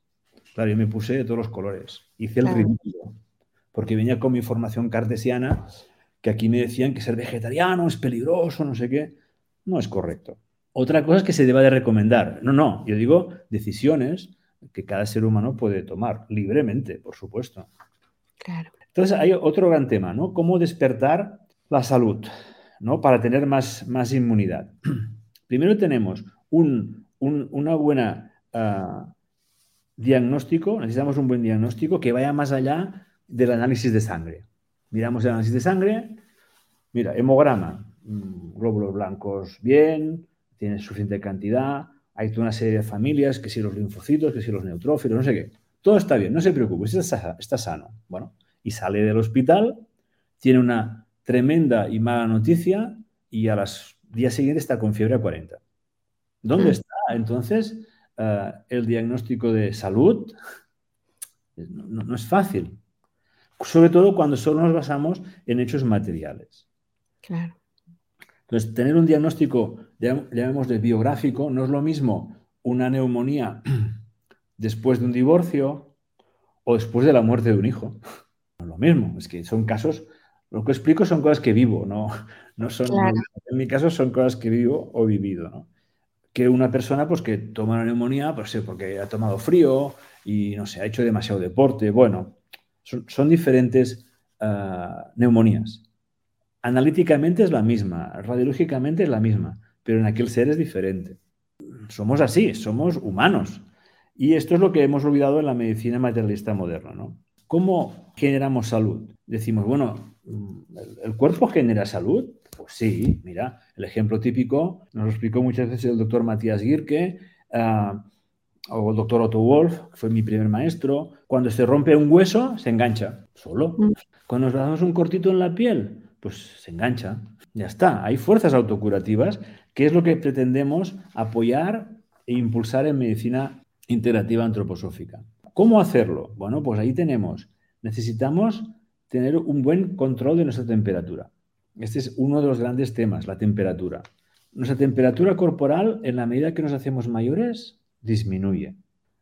Claro, yo me puse de todos los colores. Hice el ridículo. Porque venía con mi formación cartesiana, que aquí me decían que ser vegetariano es peligroso, no sé qué. No es correcto. Otra cosa es que se deba de recomendar. No, no, yo digo decisiones que cada ser humano puede tomar libremente, por supuesto. Claro. Entonces hay otro gran tema, ¿no? Cómo despertar la salud. ¿No? para tener más, más inmunidad. *clears throat* Primero tenemos un, una buena ah, diagnóstico, necesitamos un buen diagnóstico que vaya más allá del análisis de sangre. Miramos el análisis de sangre, mira, hemograma, mm, glóbulos blancos bien, tiene suficiente cantidad, hay toda una serie de familias, que si los linfocitos, que si los neutrófilos, no sé qué. Todo está bien, no se preocupe, está, está sano. Bueno, y sale del hospital, tiene una tremenda y mala noticia y a los días siguientes está con fiebre a 40. ¿Dónde mm. está entonces eh, el diagnóstico de salud? No, es fácil. Sobre todo cuando solo nos basamos en hechos materiales. Claro. Entonces, tener un diagnóstico, de biográfico, no es lo mismo una neumonía *clears throat* después de un divorcio o después de la muerte de un hijo. No es lo mismo, es que son casos lo que explico son cosas que vivo, no, no son, en mi caso son cosas que vivo o vivido, ¿no? Que una persona pues que toma una neumonía, pues sí, porque ha tomado frío y no sé, ha hecho demasiado deporte, bueno, son, diferentes ah, neumonías. Analíticamente es la misma, radiológicamente es la misma, pero en aquel ser es diferente. Somos así, somos humanos. Y esto es lo que hemos olvidado en la medicina materialista moderna, ¿no? ¿Cómo generamos salud? Decimos, bueno, ¿el cuerpo genera salud? Pues sí, mira, el ejemplo típico nos lo explicó muchas veces el doctor Matías Girke ah, o el doctor Otto Wolf, que fue mi primer maestro. Cuando se rompe un hueso, se engancha solo. Mm. Cuando nos damos un cortito en la piel, pues se engancha. Ya está. Hay fuerzas autocurativas, que es lo que pretendemos apoyar e impulsar en medicina integrativa antroposófica. ¿Cómo hacerlo? Bueno, pues ahí tenemos. Necesitamos tener un buen control de nuestra temperatura. Este es uno de los grandes temas, la temperatura. Nuestra temperatura corporal, en la medida que nos hacemos mayores, disminuye.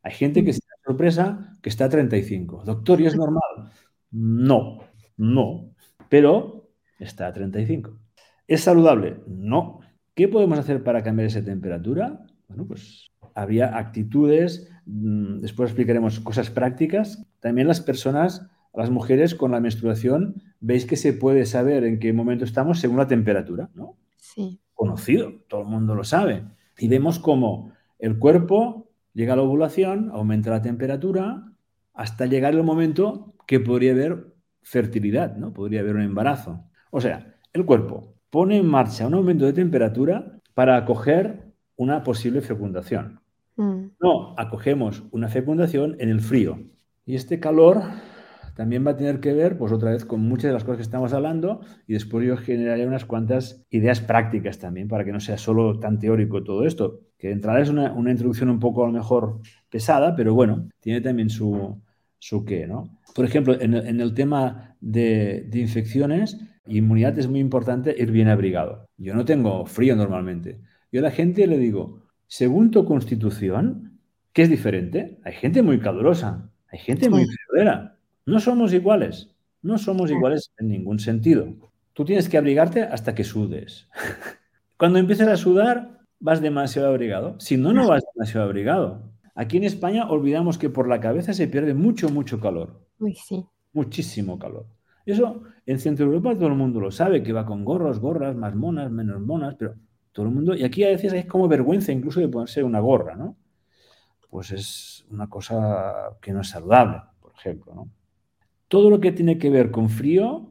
Hay gente que se da sorpresa que está a 35. Doctor, ¿y es normal? No, no, pero está a 35. ¿Es saludable? No. ¿Qué podemos hacer para cambiar esa temperatura? Bueno, pues había actitudes, mm, después explicaremos cosas prácticas. También las personas, las mujeres con la menstruación, veis que se puede saber en qué momento estamos según la temperatura, ¿no? Sí. Conocido, todo el mundo lo sabe. Y vemos cómo el cuerpo llega a la ovulación, aumenta la temperatura, hasta llegar el momento que podría haber fertilidad, ¿no? Podría haber un embarazo. O sea, el cuerpo pone en marcha un aumento de temperatura para acoger una posible fecundación. Mm. No, acogemos una fecundación en el frío. Y este calor también va a tener que ver, pues otra vez, con muchas de las cosas que estamos hablando y después yo generaré unas cuantas ideas prácticas también para que no sea solo tan teórico todo esto, que de entrada es una, introducción un poco a lo mejor pesada, pero bueno, tiene también su, su qué, ¿no? Por ejemplo, en, el tema de, de infecciones, inmunidad es muy importante ir bien abrigado. Yo no tengo frío normalmente. Yo a la gente le digo, según tu constitución, ¿qué es diferente? Hay gente muy calurosa, hay gente muy friolera. No somos iguales, no somos iguales en ningún sentido. Tú tienes que abrigarte hasta que sudes. *laughs* Cuando empieces a sudar, vas demasiado abrigado. Si no, no vas demasiado abrigado. Aquí en España olvidamos que por la cabeza se pierde mucho, mucho calor. Uy, sí. Muchísimo calor. Eso en Centro Europa todo el mundo lo sabe, que va con gorros, gorras, más monas, menos monas, pero todo el mundo, y aquí a veces es como vergüenza incluso de ponerse una gorra, ¿no? Pues es una cosa que no es saludable, por ejemplo, ¿no? Todo lo que tiene que ver con frío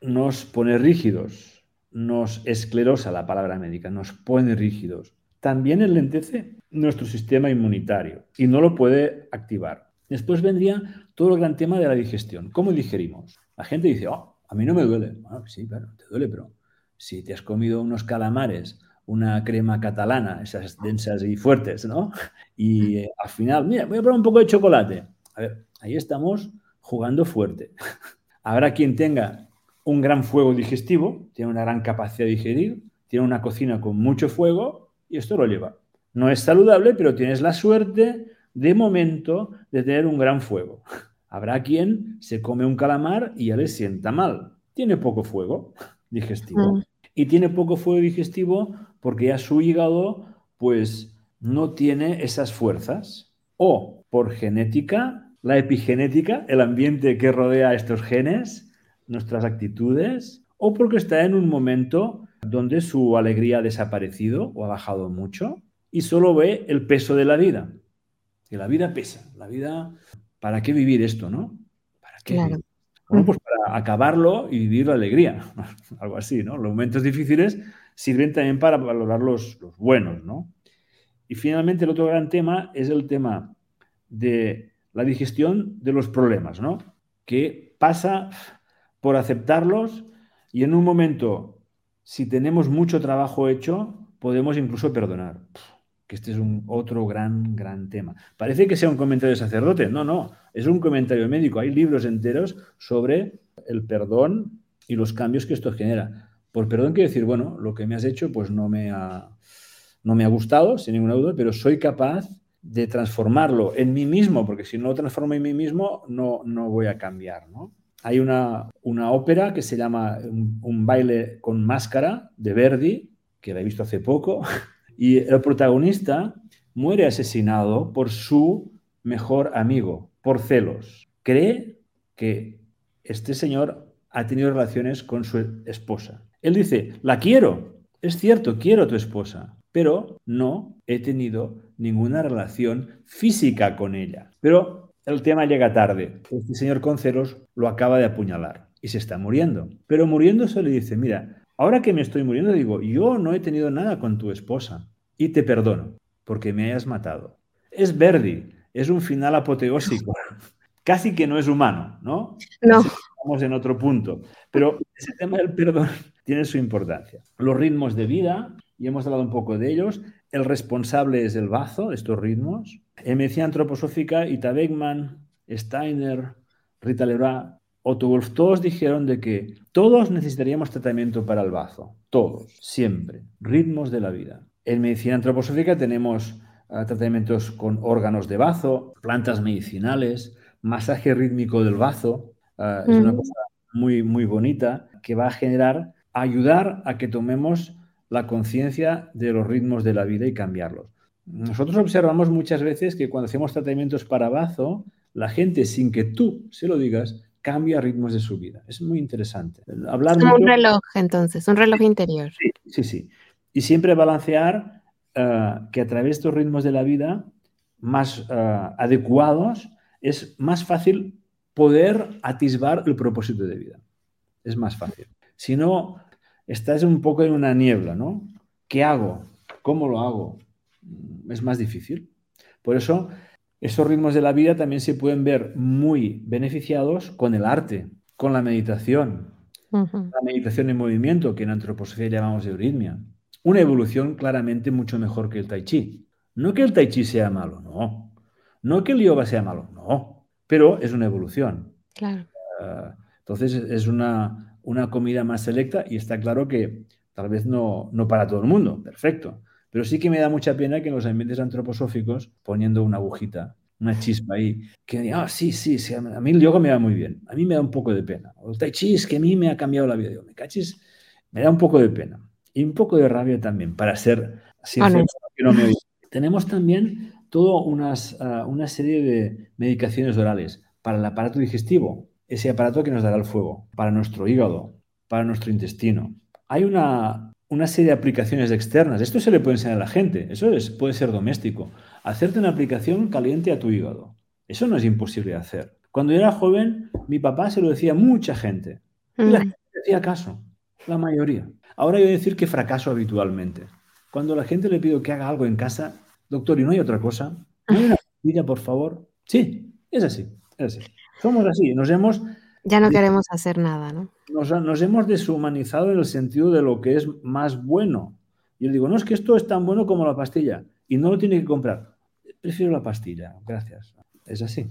nos pone rígidos, nos esclerosa la palabra médica, nos pone rígidos. También enlentece nuestro sistema inmunitario y no lo puede activar. Después vendría todo el gran tema de la digestión. ¿Cómo digerimos? La gente dice, oh, a mí no me duele. Bueno, sí, claro, te duele, pero si te has comido unos calamares una crema catalana, esas densas y fuertes, ¿no? *laughs* Y eh, al final, mira, voy a probar un poco de chocolate. A ver, ahí estamos jugando fuerte. *laughs* Habrá quien tenga un gran fuego digestivo, tiene una gran capacidad de digerir, tiene una cocina con mucho fuego y esto lo lleva. No es saludable, pero tienes la suerte de momento de tener un gran fuego. *laughs* Habrá quien se come un calamar y ya le sienta mal. Tiene poco fuego digestivo. Mm. Y tiene poco fuego digestivo porque ya su hígado pues no tiene esas fuerzas. O por genética, la epigenética, el ambiente que rodea a estos genes, nuestras actitudes, o porque está en un momento donde su alegría ha desaparecido o ha bajado mucho y solo ve el peso de la vida. Que la vida pesa, la vida, ¿para qué vivir esto, no? ¿Para qué? Bueno, pues para acabarlo y vivir la alegría, *laughs* algo así, ¿no? Los momentos difíciles sirven también para valorar los, buenos, ¿no? Y finalmente el otro gran tema es el tema de la digestión de los problemas, ¿no? Que pasa por aceptarlos y en un momento, si tenemos mucho trabajo hecho, podemos incluso perdonar. Que este es un otro gran, gran tema. Parece que sea un comentario de sacerdote. No, no, es un comentario médico. Hay libros enteros sobre el perdón y los cambios que esto genera. Por perdón quiero decir, bueno, lo que me has hecho pues no me ha, no me ha gustado, sin ninguna duda, pero soy capaz de transformarlo en mí mismo, porque si no lo transformo en mí mismo, no, no voy a cambiar, ¿no? Hay una, una ópera que se llama un, baile con máscara de Verdi, que la he visto hace poco, *laughs* y el protagonista muere asesinado por su mejor amigo, por celos. Cree que este señor ha tenido relaciones con su esposa. Él dice, la quiero, es cierto, quiero a tu esposa, pero no he tenido ninguna relación física con ella. Pero el tema llega tarde. Este señor con celos lo acaba de apuñalar y se está muriendo. Pero muriéndose le dice, mira, ahora que me estoy muriendo digo, yo no he tenido nada con tu esposa y te perdono porque me hayas matado. Es Verdi, es un final apoteósico. *laughs* Casi que no es humano, ¿no? No. estamos en otro punto. Pero ese tema del perdón tiene su importancia. Los ritmos de vida, y hemos hablado un poco de ellos, el responsable es el bazo estos ritmos. En medicina antroposófica, Ita Beckman, Steiner, Rita Leroy, Otto Wolf, todos dijeron de que todos necesitaríamos tratamiento para el bazo, todos, siempre, ritmos de la vida. En medicina antroposófica tenemos ah, tratamientos con órganos de bazo, plantas medicinales, masaje rítmico del bazo, ah, es una cosa muy, muy bonita que va a generar, ayudar a que tomemos la conciencia de los ritmos de la vida y cambiarlos. Nosotros observamos muchas veces que cuando hacemos tratamientos para bazo, la gente, sin que tú se lo digas, cambia ritmos de su vida. Es muy interesante. Hablar es un reloj, entonces, un reloj interior. Sí, sí. Y siempre balancear eh, que a través de estos ritmos de la vida más eh, adecuados es más fácil poder atisbar el propósito de vida. Es más fácil. Si no, estás un poco en una niebla, ¿no? ¿Qué hago? ¿Cómo lo hago? Es más difícil. Por eso, esos ritmos de la vida también se pueden ver muy beneficiados con el arte, con la meditación, la meditación en movimiento, que en antroposofía llamamos euritmia. Una evolución claramente mucho mejor que el tai chi. No que el tai chi sea malo, no. No que el yoga sea malo, no. Pero es una evolución. Claro. Ah, entonces es una, una comida más selecta y está claro que tal vez no, no para todo el mundo, perfecto. Pero sí que me da mucha pena que en los ambientes antroposóficos, poniendo una agujita, una chispa ahí, que diga, ah, sí, sí, sí, a mí el yoga me va muy bien, a mí me da un poco de pena. O el tai chi es que a mí me ha cambiado la vida. Me cachis, me da un poco de pena. Y un poco de rabia también, para ser sincero, que no me Tenemos también toda ah, una serie de medicaciones orales para el aparato digestivo, ese aparato que nos dará el fuego, para nuestro hígado, para nuestro intestino. Hay una, una serie de aplicaciones externas. Esto se le puede enseñar a la gente. Eso es, puede ser doméstico. Hacerte una aplicación caliente a tu hígado. Eso no es imposible de hacer. Cuando yo era joven, mi papá se lo decía a mucha gente. Y la mm. gente hacía caso. La mayoría. Ahora yo voy a decir que fracaso habitualmente. Cuando a la gente le pido que haga algo en casa, doctor, ¿y no hay otra cosa? ¿No hay una pastilla, por favor? Sí, es así. Es así. Somos así, nos hemos... Ya no queremos hacer nada, ¿no? Nos, hemos deshumanizado en el sentido de lo que es más bueno. Y yo digo, no es que esto es tan bueno como la pastilla y no lo tiene que comprar. Prefiero la pastilla, gracias. Es así.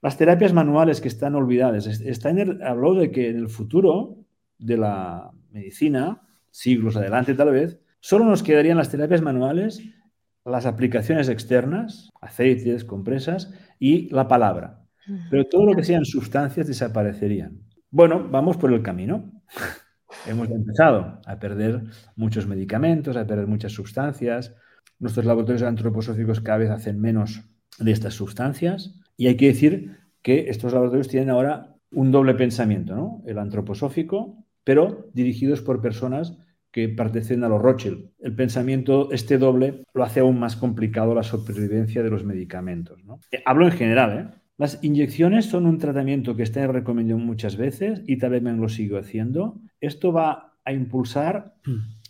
Las terapias manuales que están olvidadas. Steiner habló de que en el futuro de la medicina, siglos adelante tal vez, solo nos quedarían las terapias manuales, las aplicaciones externas, aceites, compresas y la palabra. Pero todo lo que sean sustancias desaparecerían. Bueno, vamos por el camino. *laughs* Hemos empezado a perder muchos medicamentos, a perder muchas sustancias. Nuestros laboratorios antroposóficos cada vez hacen menos de estas sustancias. Y hay que decir que estos laboratorios tienen ahora un doble pensamiento, ¿no? El antroposófico, pero dirigidos por personas que pertenecen a los Rothschild. El pensamiento, este doble, lo hace aún más complicado la supervivencia de los medicamentos. ¿no? Hablo en general, ¿eh? Las inyecciones son un tratamiento que está recomendado muchas veces y tal vez me lo sigo haciendo. Esto va a impulsar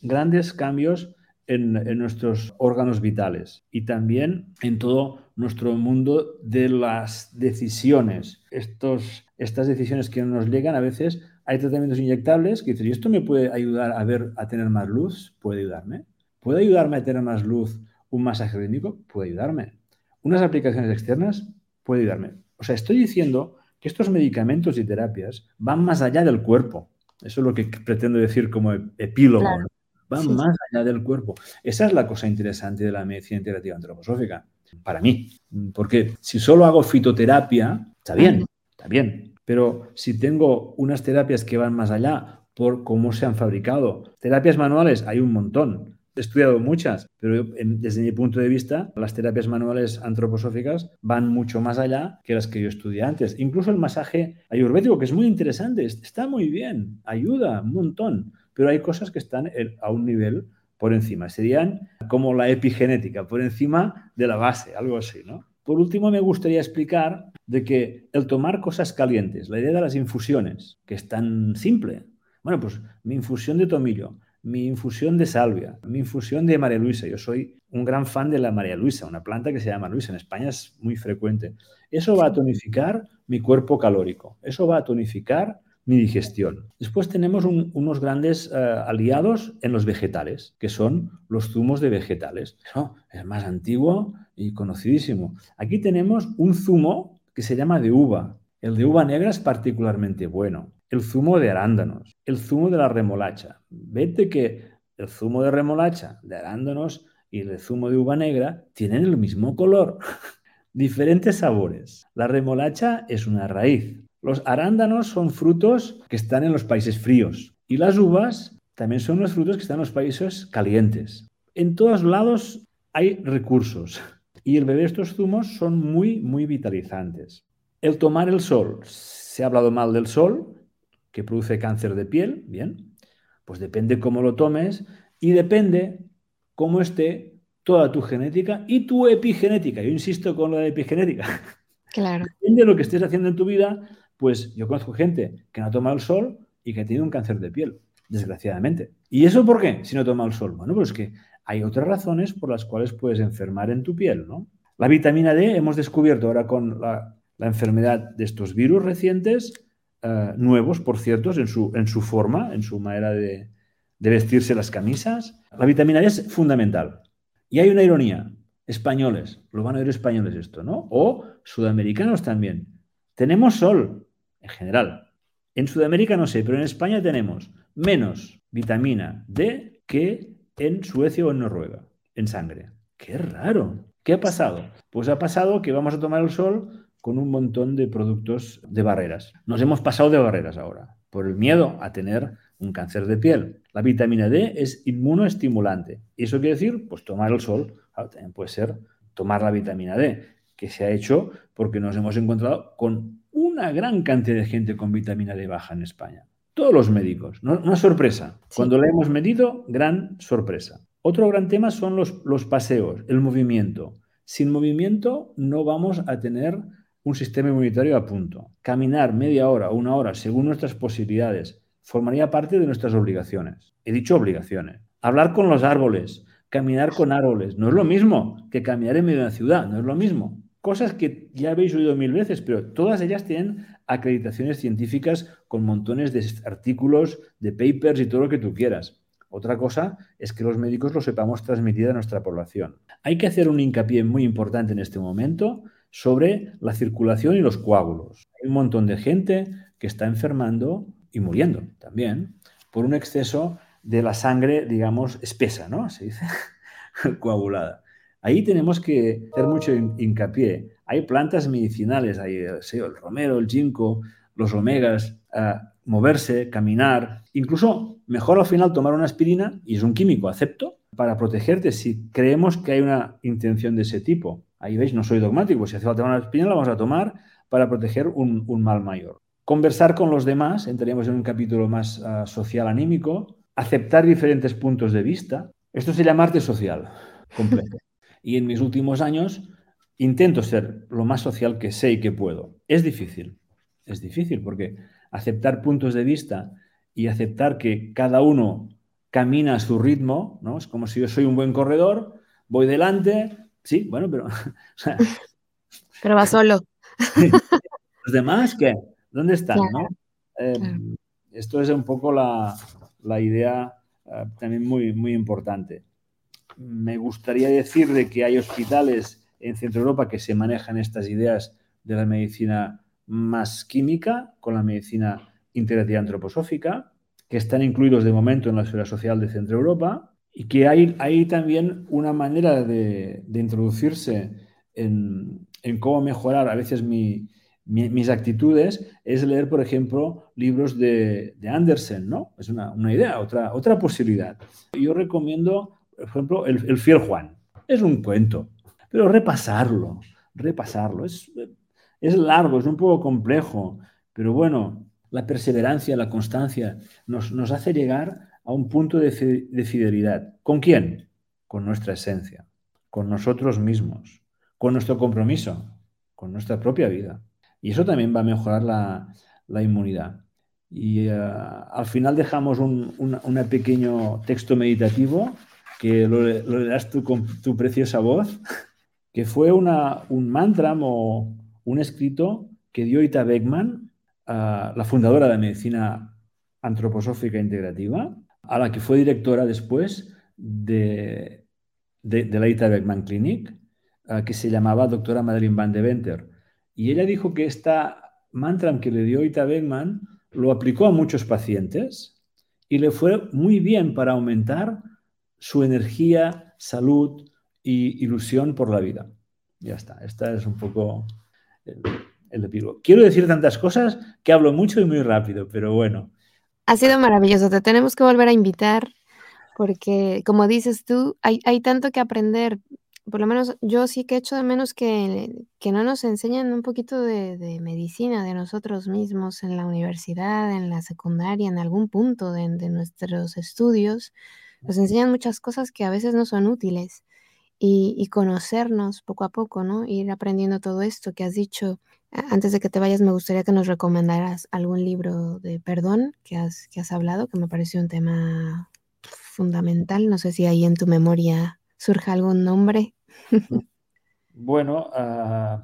grandes cambios en, nuestros órganos vitales y también en todo nuestro mundo de las decisiones. Estos, estas decisiones que nos llegan a veces, hay tratamientos inyectables que dicen, ¿y esto me puede ayudar a ver, a tener más luz? ¿Puede ayudarme? ¿Puede ayudarme a tener más luz un masaje rítmico? Puede ayudarme. Unas aplicaciones externas puede ayudarme. O sea, estoy diciendo que estos medicamentos y terapias van más allá del cuerpo. Eso es lo que pretendo decir como epílogo. Van más allá del cuerpo. Esa es la cosa interesante de la medicina integrativa antroposófica, para mí. Porque si solo hago fitoterapia, está bien, está bien. Pero si tengo unas terapias que van más allá por cómo se han fabricado, terapias manuales hay un montón. He estudiado muchas, pero desde mi punto de vista, las terapias manuales antroposóficas van mucho más allá que las que yo estudié antes. Incluso el masaje ayurvédico, que es muy interesante, está muy bien, ayuda un montón, pero hay cosas que están a un nivel por encima. Serían como la epigenética, por encima de la base, algo así, ¿no? Por último, me gustaría explicar de que el tomar cosas calientes, la idea de las infusiones, que es tan simple. Bueno, pues mi infusión de tomillo, mi infusión de salvia, mi infusión de María Luisa. Yo soy un gran fan de la María Luisa, una planta que se llama Luisa. En España es muy frecuente. Eso va a tonificar mi cuerpo calórico. Eso va a tonificar ni digestión. Después tenemos unos grandes eh, aliados en los vegetales, que son los zumos de vegetales. Eso es más antiguo y conocidísimo. Aquí tenemos un zumo que se llama de uva. El de uva negra es particularmente bueno. El zumo de arándanos, el zumo de la remolacha. Vete que el zumo de remolacha, de arándanos y el zumo de uva negra tienen el mismo color. *laughs* Diferentes sabores. La remolacha es una raíz, los arándanos son frutos que están en los países fríos y las uvas también son los frutos que están en los países calientes. En todos lados hay recursos y el beber estos zumos son muy, muy vitalizantes. El tomar el sol. Se ha hablado mal del sol, que produce cáncer de piel, bien, pues depende cómo lo tomes y depende cómo esté toda tu genética y tu epigenética. Yo insisto con lo de epigenética. *laughs* Claro. Depende de lo que estés haciendo en tu vida, pues yo conozco gente que no ha tomado el sol y que ha tenido un cáncer de piel, desgraciadamente. ¿Y eso por qué? Si no toma el sol. Bueno, pues que hay otras razones por las cuales puedes enfermar en tu piel, ¿no? La vitamina D hemos descubierto ahora con la, enfermedad de estos virus recientes, eh, nuevos, por cierto, en su, en su forma, en su manera de, vestirse las camisas. La vitamina D es fundamental. Y hay una ironía. Españoles, lo van a ver españoles esto, ¿no? O sudamericanos también. Tenemos sol, en general. En Sudamérica no sé, pero en España tenemos menos vitamina D que en Suecia o en Noruega, en sangre. ¡Qué raro! ¿Qué ha pasado? Pues ha pasado que vamos a tomar el sol con un montón de productos de barreras. Nos hemos pasado de barreras ahora, por el miedo a tener un cáncer de piel. La vitamina D es inmunoestimulante. ¿Y eso quiere decir? Pues tomar el sol. también puede ser tomar la vitamina D, que se ha hecho porque nos hemos encontrado con una gran cantidad de gente con vitamina D baja en España. Todos los médicos. ¿no? Una sorpresa. Cuando la hemos medido, gran sorpresa. Otro gran tema son los, los paseos, el movimiento. Sin movimiento no vamos a tener un sistema inmunitario a punto. Caminar media hora o una hora según nuestras posibilidades formaría parte de nuestras obligaciones. He dicho obligaciones. Hablar con los árboles, caminar con árboles, no es lo mismo que caminar en medio de una ciudad, no es lo mismo cosas que ya habéis oído mil veces, pero todas ellas tienen acreditaciones científicas con montones de artículos, de papers y todo lo que tú quieras. Otra cosa es que los médicos lo sepamos transmitir a nuestra población. Hay que hacer un hincapié muy importante en este momento sobre la circulación y los coágulos. Hay un montón de gente que está enfermando y muriendo también por un exceso de la sangre, digamos, espesa, ¿no? Se dice *laughs* coagulada. Ahí tenemos que hacer mucho hincapié. Hay plantas medicinales, hay el romero, el ginkgo, los omegas, moverse, caminar, incluso mejor al final tomar una aspirina, y es un químico, acepto, para protegerte si creemos que hay una intención de ese tipo. Ahí veis, no soy dogmático, si hace falta una aspirina la vamos a tomar para proteger un, mal mayor. Conversar con los demás, entraríamos en un capítulo más ah, social anímico, aceptar diferentes puntos de vista. Esto se llama arte social completo. *laughs* Y en mis últimos años intento ser lo más social que sé y que puedo. Es difícil, es difícil porque aceptar puntos de vista y aceptar que cada uno camina a su ritmo, ¿no? Es como si yo soy un buen corredor, voy delante, sí, bueno, pero... *laughs* pero va solo. *laughs* ¿Los demás qué? ¿Dónde están? Em, esto es un poco la, idea eh, también muy, muy importante me gustaría decir de que hay hospitales en Centro Europa que se manejan estas ideas de la medicina más química con la medicina integrativa antroposófica, que están incluidos de momento en la esfera social de Centro Europa y que hay, hay también una manera de, introducirse en, cómo mejorar a veces mis actitudes es leer, por ejemplo, libros de, de Andersen, ¿no? Es una, una, idea, otra, otra posibilidad. Yo recomiendo por ejemplo, el, fiel Juan. Es un cuento, pero repasarlo, repasarlo. Es, es largo, es un poco complejo, pero bueno, la perseverancia, la constancia nos, nos hace llegar a un punto de, fidelidad. ¿Con quién? Con nuestra esencia, con nosotros mismos, con nuestro compromiso, con nuestra propia vida. Y eso también va a mejorar la, inmunidad. Y eh, al final dejamos un, un pequeño texto meditativo que lo, lo das tú con tu preciosa voz, *laughs* que fue una, un mantra o un escrito que dio Ita Beckman la fundadora de la medicina antroposófica integrativa, a la que fue directora después de, de, la Ita Beckman Clinic, que se llamaba doctora Madeline Van de Venter. Y ella dijo que esta mantra que le dio Ita Beckman lo aplicó a muchos pacientes y le fue muy bien para aumentar su energía, salud y ilusión por la vida. Ya está, esta es un poco el, el epílogo. Quiero decir tantas cosas que hablo mucho y muy rápido, pero bueno. Ha sido maravilloso, te tenemos que volver a invitar porque, como dices tú, hay, hay tanto que aprender. Por lo menos yo sí que echo de menos que, que no nos enseñan un poquito de, de, medicina de nosotros mismos en la universidad, en la secundaria, en algún punto de, de nuestros estudios. Nos enseñan muchas cosas que a veces no son útiles y, conocernos poco a poco, ¿no? Ir aprendiendo todo esto que has dicho. Antes de que te vayas, me gustaría que nos recomendaras algún libro de perdón que has, que has hablado, que me pareció un tema fundamental. No sé si ahí en tu memoria surge algún nombre. *laughs* bueno, uh,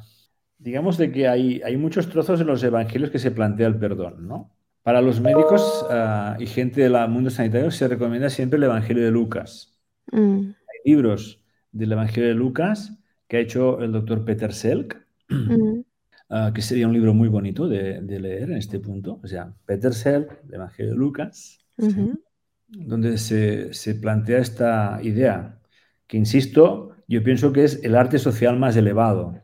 digamos de que hay, hay muchos trozos en los evangelios que se plantea el perdón, ¿no? Para los médicos uh, y gente del mundo sanitario se recomienda siempre el Evangelio de Lucas. Mm. Hay libros del Evangelio de Lucas que ha hecho el doctor Peter Selk, uh, *clears throat* que sería un libro muy bonito de, de, leer en este punto. O sea, Peter Selk, el Evangelio de Lucas, uh -huh. donde se, se, plantea esta idea, que insisto, yo pienso que es el arte social más elevado.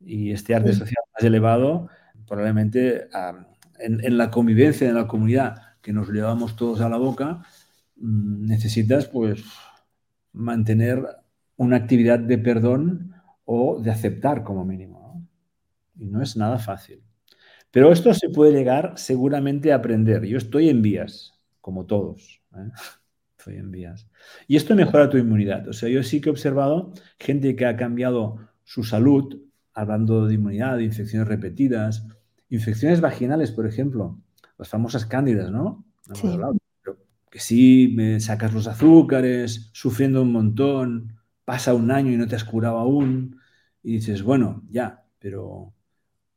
Y este arte sí. social más elevado, probablemente uh, en, en, la convivencia, en la comunidad, que nos llevamos todos a la boca, mm, necesitas pues mantener una actividad de perdón o de aceptar como mínimo. ¿no? Y no es nada fácil. Pero esto se puede llegar seguramente a aprender. Yo estoy en vías, como todos. ¿eh? *laughs* Estoy en vías. Y esto mejora tu inmunidad. O sea, yo sí que he observado gente que ha cambiado su salud, hablando de inmunidad, de infecciones repetidas, infecciones vaginales, por ejemplo, las famosas cándidas, ¿no? Sí. Pero que sí me sacas los azúcares, sufriendo un montón, pasa un año y no te has curado aún, y dices, bueno, ya, pero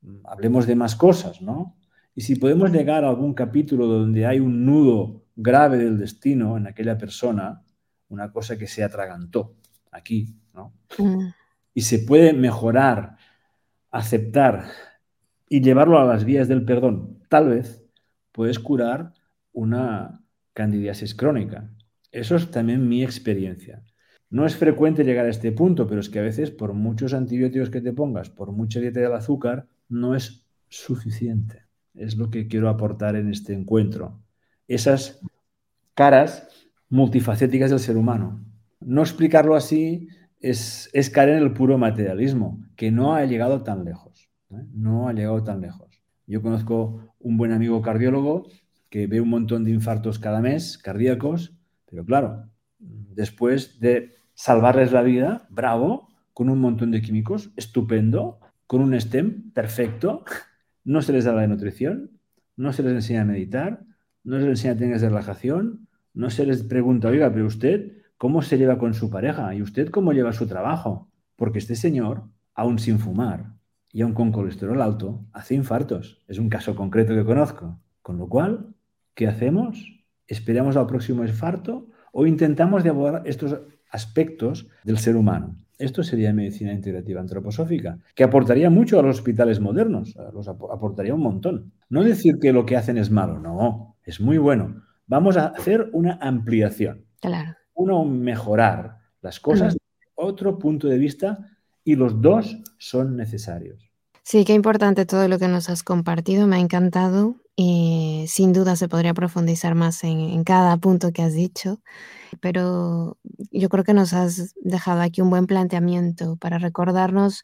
mm, hablemos de más cosas, ¿no? Y si podemos llegar a algún capítulo donde hay un nudo grave del destino en aquella persona, una cosa que se atragantó aquí, ¿no? Mm. Y se puede mejorar, aceptar y llevarlo a las vías del perdón, tal vez puedes curar una candidiasis crónica. Eso es también mi experiencia. No es frecuente llegar a este punto, pero es que a veces por muchos antibióticos que te pongas, por mucha dieta del azúcar, no es suficiente. Es lo que quiero aportar en este encuentro. Esas caras multifacéticas del ser humano. No explicarlo así es, es caer en el puro materialismo, que no ha llegado tan lejos. ¿eh? No ha llegado tan lejos. Yo conozco un buen amigo cardiólogo que ve un montón de infartos cada mes cardíacos, pero claro, después de salvarles la vida, bravo, con un montón de químicos, estupendo, con un STEM perfecto, no se les da la nutrición, no se les enseña a meditar, no se les enseña técnicas de relajación, no se les pregunta, oiga, pero usted, ¿cómo se lleva con su pareja? ¿Y usted cómo lleva su trabajo? Porque este señor, aún sin fumar y aún con colesterol alto, hace infartos. Es un caso concreto que conozco. Con lo cual, ¿qué hacemos? ¿Esperamos al próximo infarto o intentamos de abordar estos aspectos del ser humano. Esto sería medicina integrativa antroposófica, que aportaría mucho a los hospitales modernos, los aportaría un montón. No decir que lo que hacen es malo, no, es muy bueno. Vamos a hacer una ampliación, claro. uno mejorar las cosas desde otro punto de vista y los dos son necesarios. Sí, qué importante todo lo que nos has compartido, me ha encantado y sin duda se podría profundizar más en, en cada punto que has dicho pero yo creo que nos has dejado aquí un buen planteamiento para recordarnos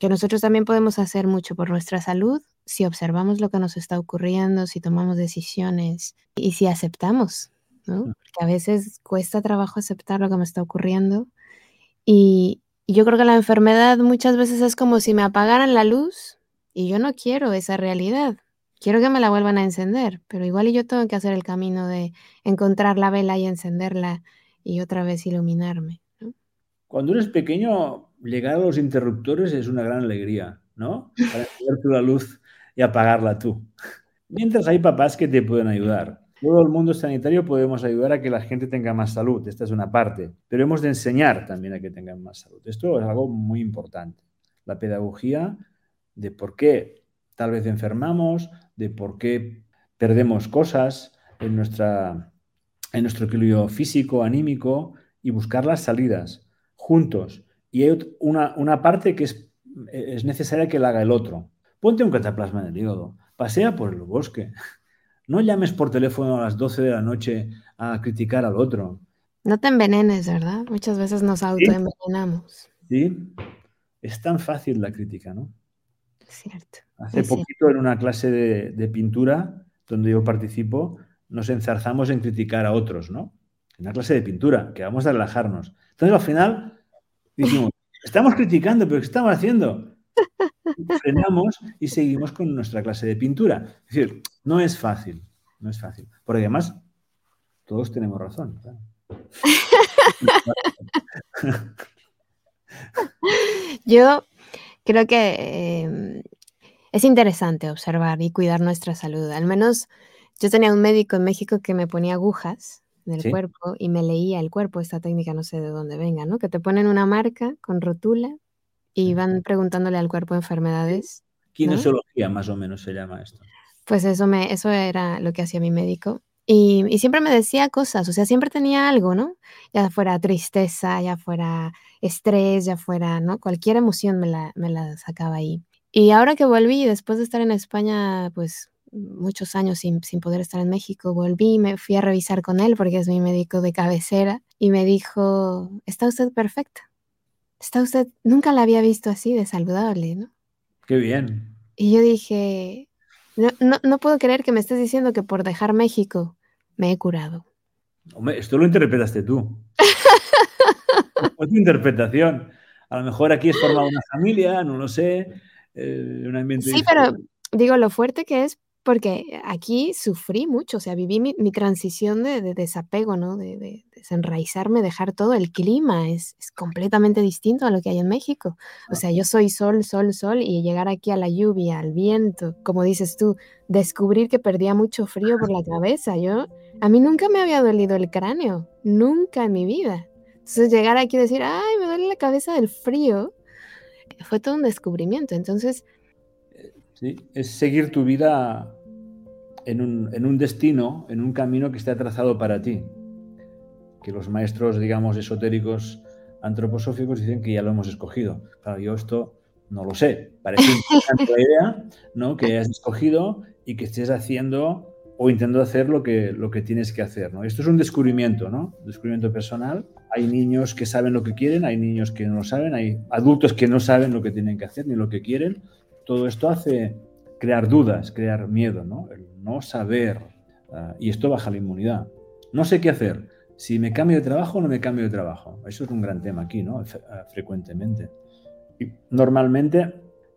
que nosotros también podemos hacer mucho por nuestra salud si observamos lo que nos está ocurriendo, si tomamos decisiones y si aceptamos, ¿no? Porque a veces cuesta trabajo aceptar lo que me está ocurriendo y, y yo creo que la enfermedad muchas veces es como si me apagaran la luz y yo no quiero esa realidad quiero que me la vuelvan a encender, pero igual yo tengo que hacer el camino de encontrar la vela y encenderla y otra vez iluminarme. ¿no? Cuando eres pequeño, llegar a los interruptores es una gran alegría, ¿no? Para *laughs* encender tú la luz y apagarla tú. Mientras hay papás que te pueden ayudar. Todo el mundo sanitario podemos ayudar a que la gente tenga más salud, esta es una parte, pero hemos de enseñar también a que tengan más salud. Esto es algo muy importante. La pedagogía de por qué tal vez enfermamos, de por qué perdemos cosas en, nuestra, en nuestro equilibrio físico, anímico y buscar las salidas juntos. Y hay una, una parte que es, es necesaria que la haga el otro. Ponte un cataplasma en el hígado, pasea por el bosque. *laughs* No llames por teléfono a las 12 de la noche a criticar al otro. No te envenenes, ¿verdad? Muchas veces nos autoenvenenamos. Sí, es tan fácil la crítica, ¿no? Cierto. Hace poquito en una clase de, pintura donde yo participo, nos enzarzamos en criticar a otros, ¿no? En una clase de pintura, que vamos a relajarnos. Entonces al final dijimos, estamos criticando, pero ¿qué estamos haciendo? *laughs* Frenamos y seguimos con nuestra clase de pintura. Es decir, no es fácil, no es fácil. Porque además, todos tenemos razón. *laughs* Yo creo que em, es interesante observar y cuidar nuestra salud. Al menos yo tenía un médico en México que me ponía agujas en el cuerpo y me leía el cuerpo. Esta técnica no sé de dónde venga, ¿no? Que te ponen una marca con rotula y van preguntándole al cuerpo enfermedades. Kinesiología, más o menos se llama esto. Pues eso, me, eso era lo que hacía mi médico. Y, y, siempre me decía cosas, o sea, siempre tenía algo, ¿no? Ya fuera tristeza, ya fuera estrés, ya fuera, ¿no? Cualquier emoción me la, me la sacaba ahí. Y ahora que volví, después de estar en España, pues muchos años sin, sin poder estar en México, volví, me fui a revisar con él porque es mi médico de cabecera y me dijo, está usted perfecta. Está usted, nunca la había visto así de saludable, ¿no? Qué bien. Y yo dije, no, no, no puedo creer que me estés diciendo que por dejar México me he curado. Hombre, esto lo interpretaste tú. *laughs* es tu interpretación. A lo mejor aquí es formar una familia, no lo sé. Eh, sí, pero digo, lo fuerte que es porque aquí sufrí mucho, o sea, viví mi, transición de, desapego, ¿no? De, desenraizarme, dejar todo. El clima es, completamente distinto a lo que hay en México. O sea, yo soy sol, sol, sol y llegar aquí a la lluvia, al viento, como dices tú, descubrir que perdía mucho frío por la cabeza. Yo, a mí nunca me había dolido el cráneo, nunca en mi vida. Entonces llegar aquí y decir, ay, me duele la cabeza del frío, fue todo un descubrimiento. Entonces... Sí, es seguir tu vida en un, destino, en un camino que está trazado para ti. Que los maestros, digamos, esotéricos antroposóficos dicen que ya lo hemos escogido. Claro, yo esto no lo sé. Parece *laughs* interesante la idea, ¿no? Que hayas escogido y que estés haciendo o intentando hacer lo que, lo que tienes que hacer, ¿no? Esto es un descubrimiento, ¿no? Descubrimiento personal hay niños que saben lo que quieren, hay niños que no lo saben, hay adultos que no saben lo que tienen que hacer ni lo que quieren. Todo esto hace crear dudas, crear miedo, ¿no? El no saber. Ah, y esto baja la inmunidad. No sé qué hacer. Si me cambio de trabajo o no me cambio de trabajo. Eso es un gran tema aquí, ¿no? Ah, frecuentemente. Y normalmente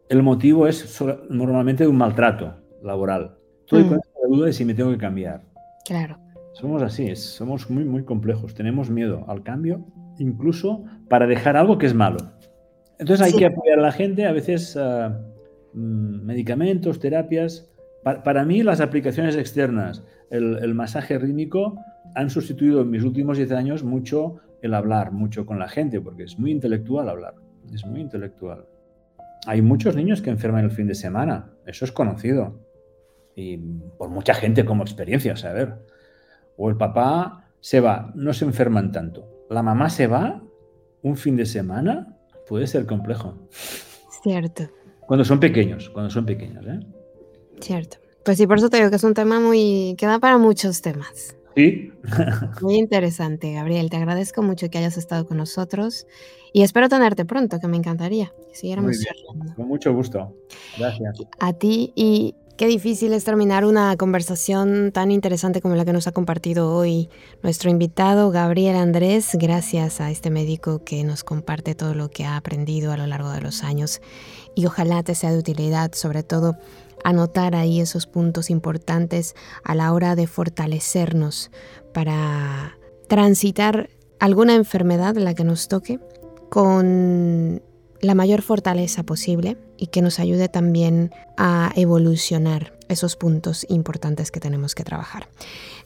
el motivo es normalmente un maltrato laboral. Estoy con la duda de si me tengo que cambiar. Claro. Somos así, somos muy, muy complejos. Tenemos miedo al cambio, incluso para dejar algo que es malo. Entonces hay que apoyar a la gente, a veces mm, medicamentos, terapias. para mí las aplicaciones externas, el, masaje rítmico, han sustituido en mis últimos 10 años mucho el hablar, mucho con la gente, porque es muy intelectual hablar, es muy intelectual. Hay muchos niños que enferman el fin de semana, eso es conocido. Y por mucha gente como experiencia, a ver o el papá se va, no se enferman tanto. La mamá se va un fin de semana, puede ser complejo. Cierto. Cuando son pequeños, cuando son pequeños, ¿eh? Cierto. Pues sí, por eso te digo que es un tema muy que da para muchos temas. Sí. *laughs* muy interesante, Gabriel. Te agradezco mucho que hayas estado con nosotros y espero tenerte pronto, que me encantaría que siguiéramos Con mucho gusto. Gracias. A ti y Qué difícil es terminar una conversación tan interesante como la que nos ha compartido hoy nuestro invitado Gabriel Andrés, gracias a este médico que nos comparte todo lo que ha aprendido a lo largo de los años. Y ojalá te sea de utilidad, sobre todo anotar ahí esos puntos importantes a la hora de fortalecernos para transitar alguna enfermedad, la que nos toque, con la mayor fortaleza posible y que nos ayude también a evolucionar esos puntos importantes que tenemos que trabajar.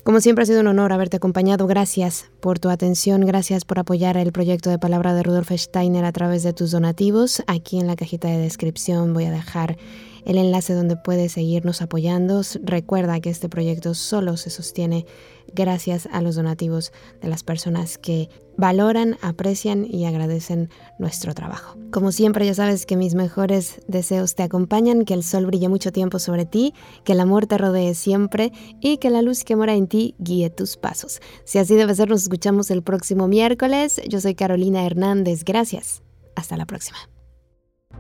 Como siempre ha sido un honor haberte acompañado. Gracias por tu atención, gracias por apoyar el proyecto de palabra de Rudolf Steiner a través de tus donativos. Aquí en la cajita de descripción voy a dejar el enlace donde puedes seguirnos apoyando. Recuerda que este proyecto solo se sostiene gracias a los donativos de las personas que valoran, aprecian y agradecen nuestro trabajo. Como siempre, ya sabes que mis mejores deseos te acompañan, que el sol brille mucho tiempo sobre ti, que el amor te rodee siempre y que la luz que mora en ti guíe tus pasos. Si así debe ser, nos escuchamos el próximo miércoles. Yo soy Carolina Hernández. Gracias. Hasta la próxima.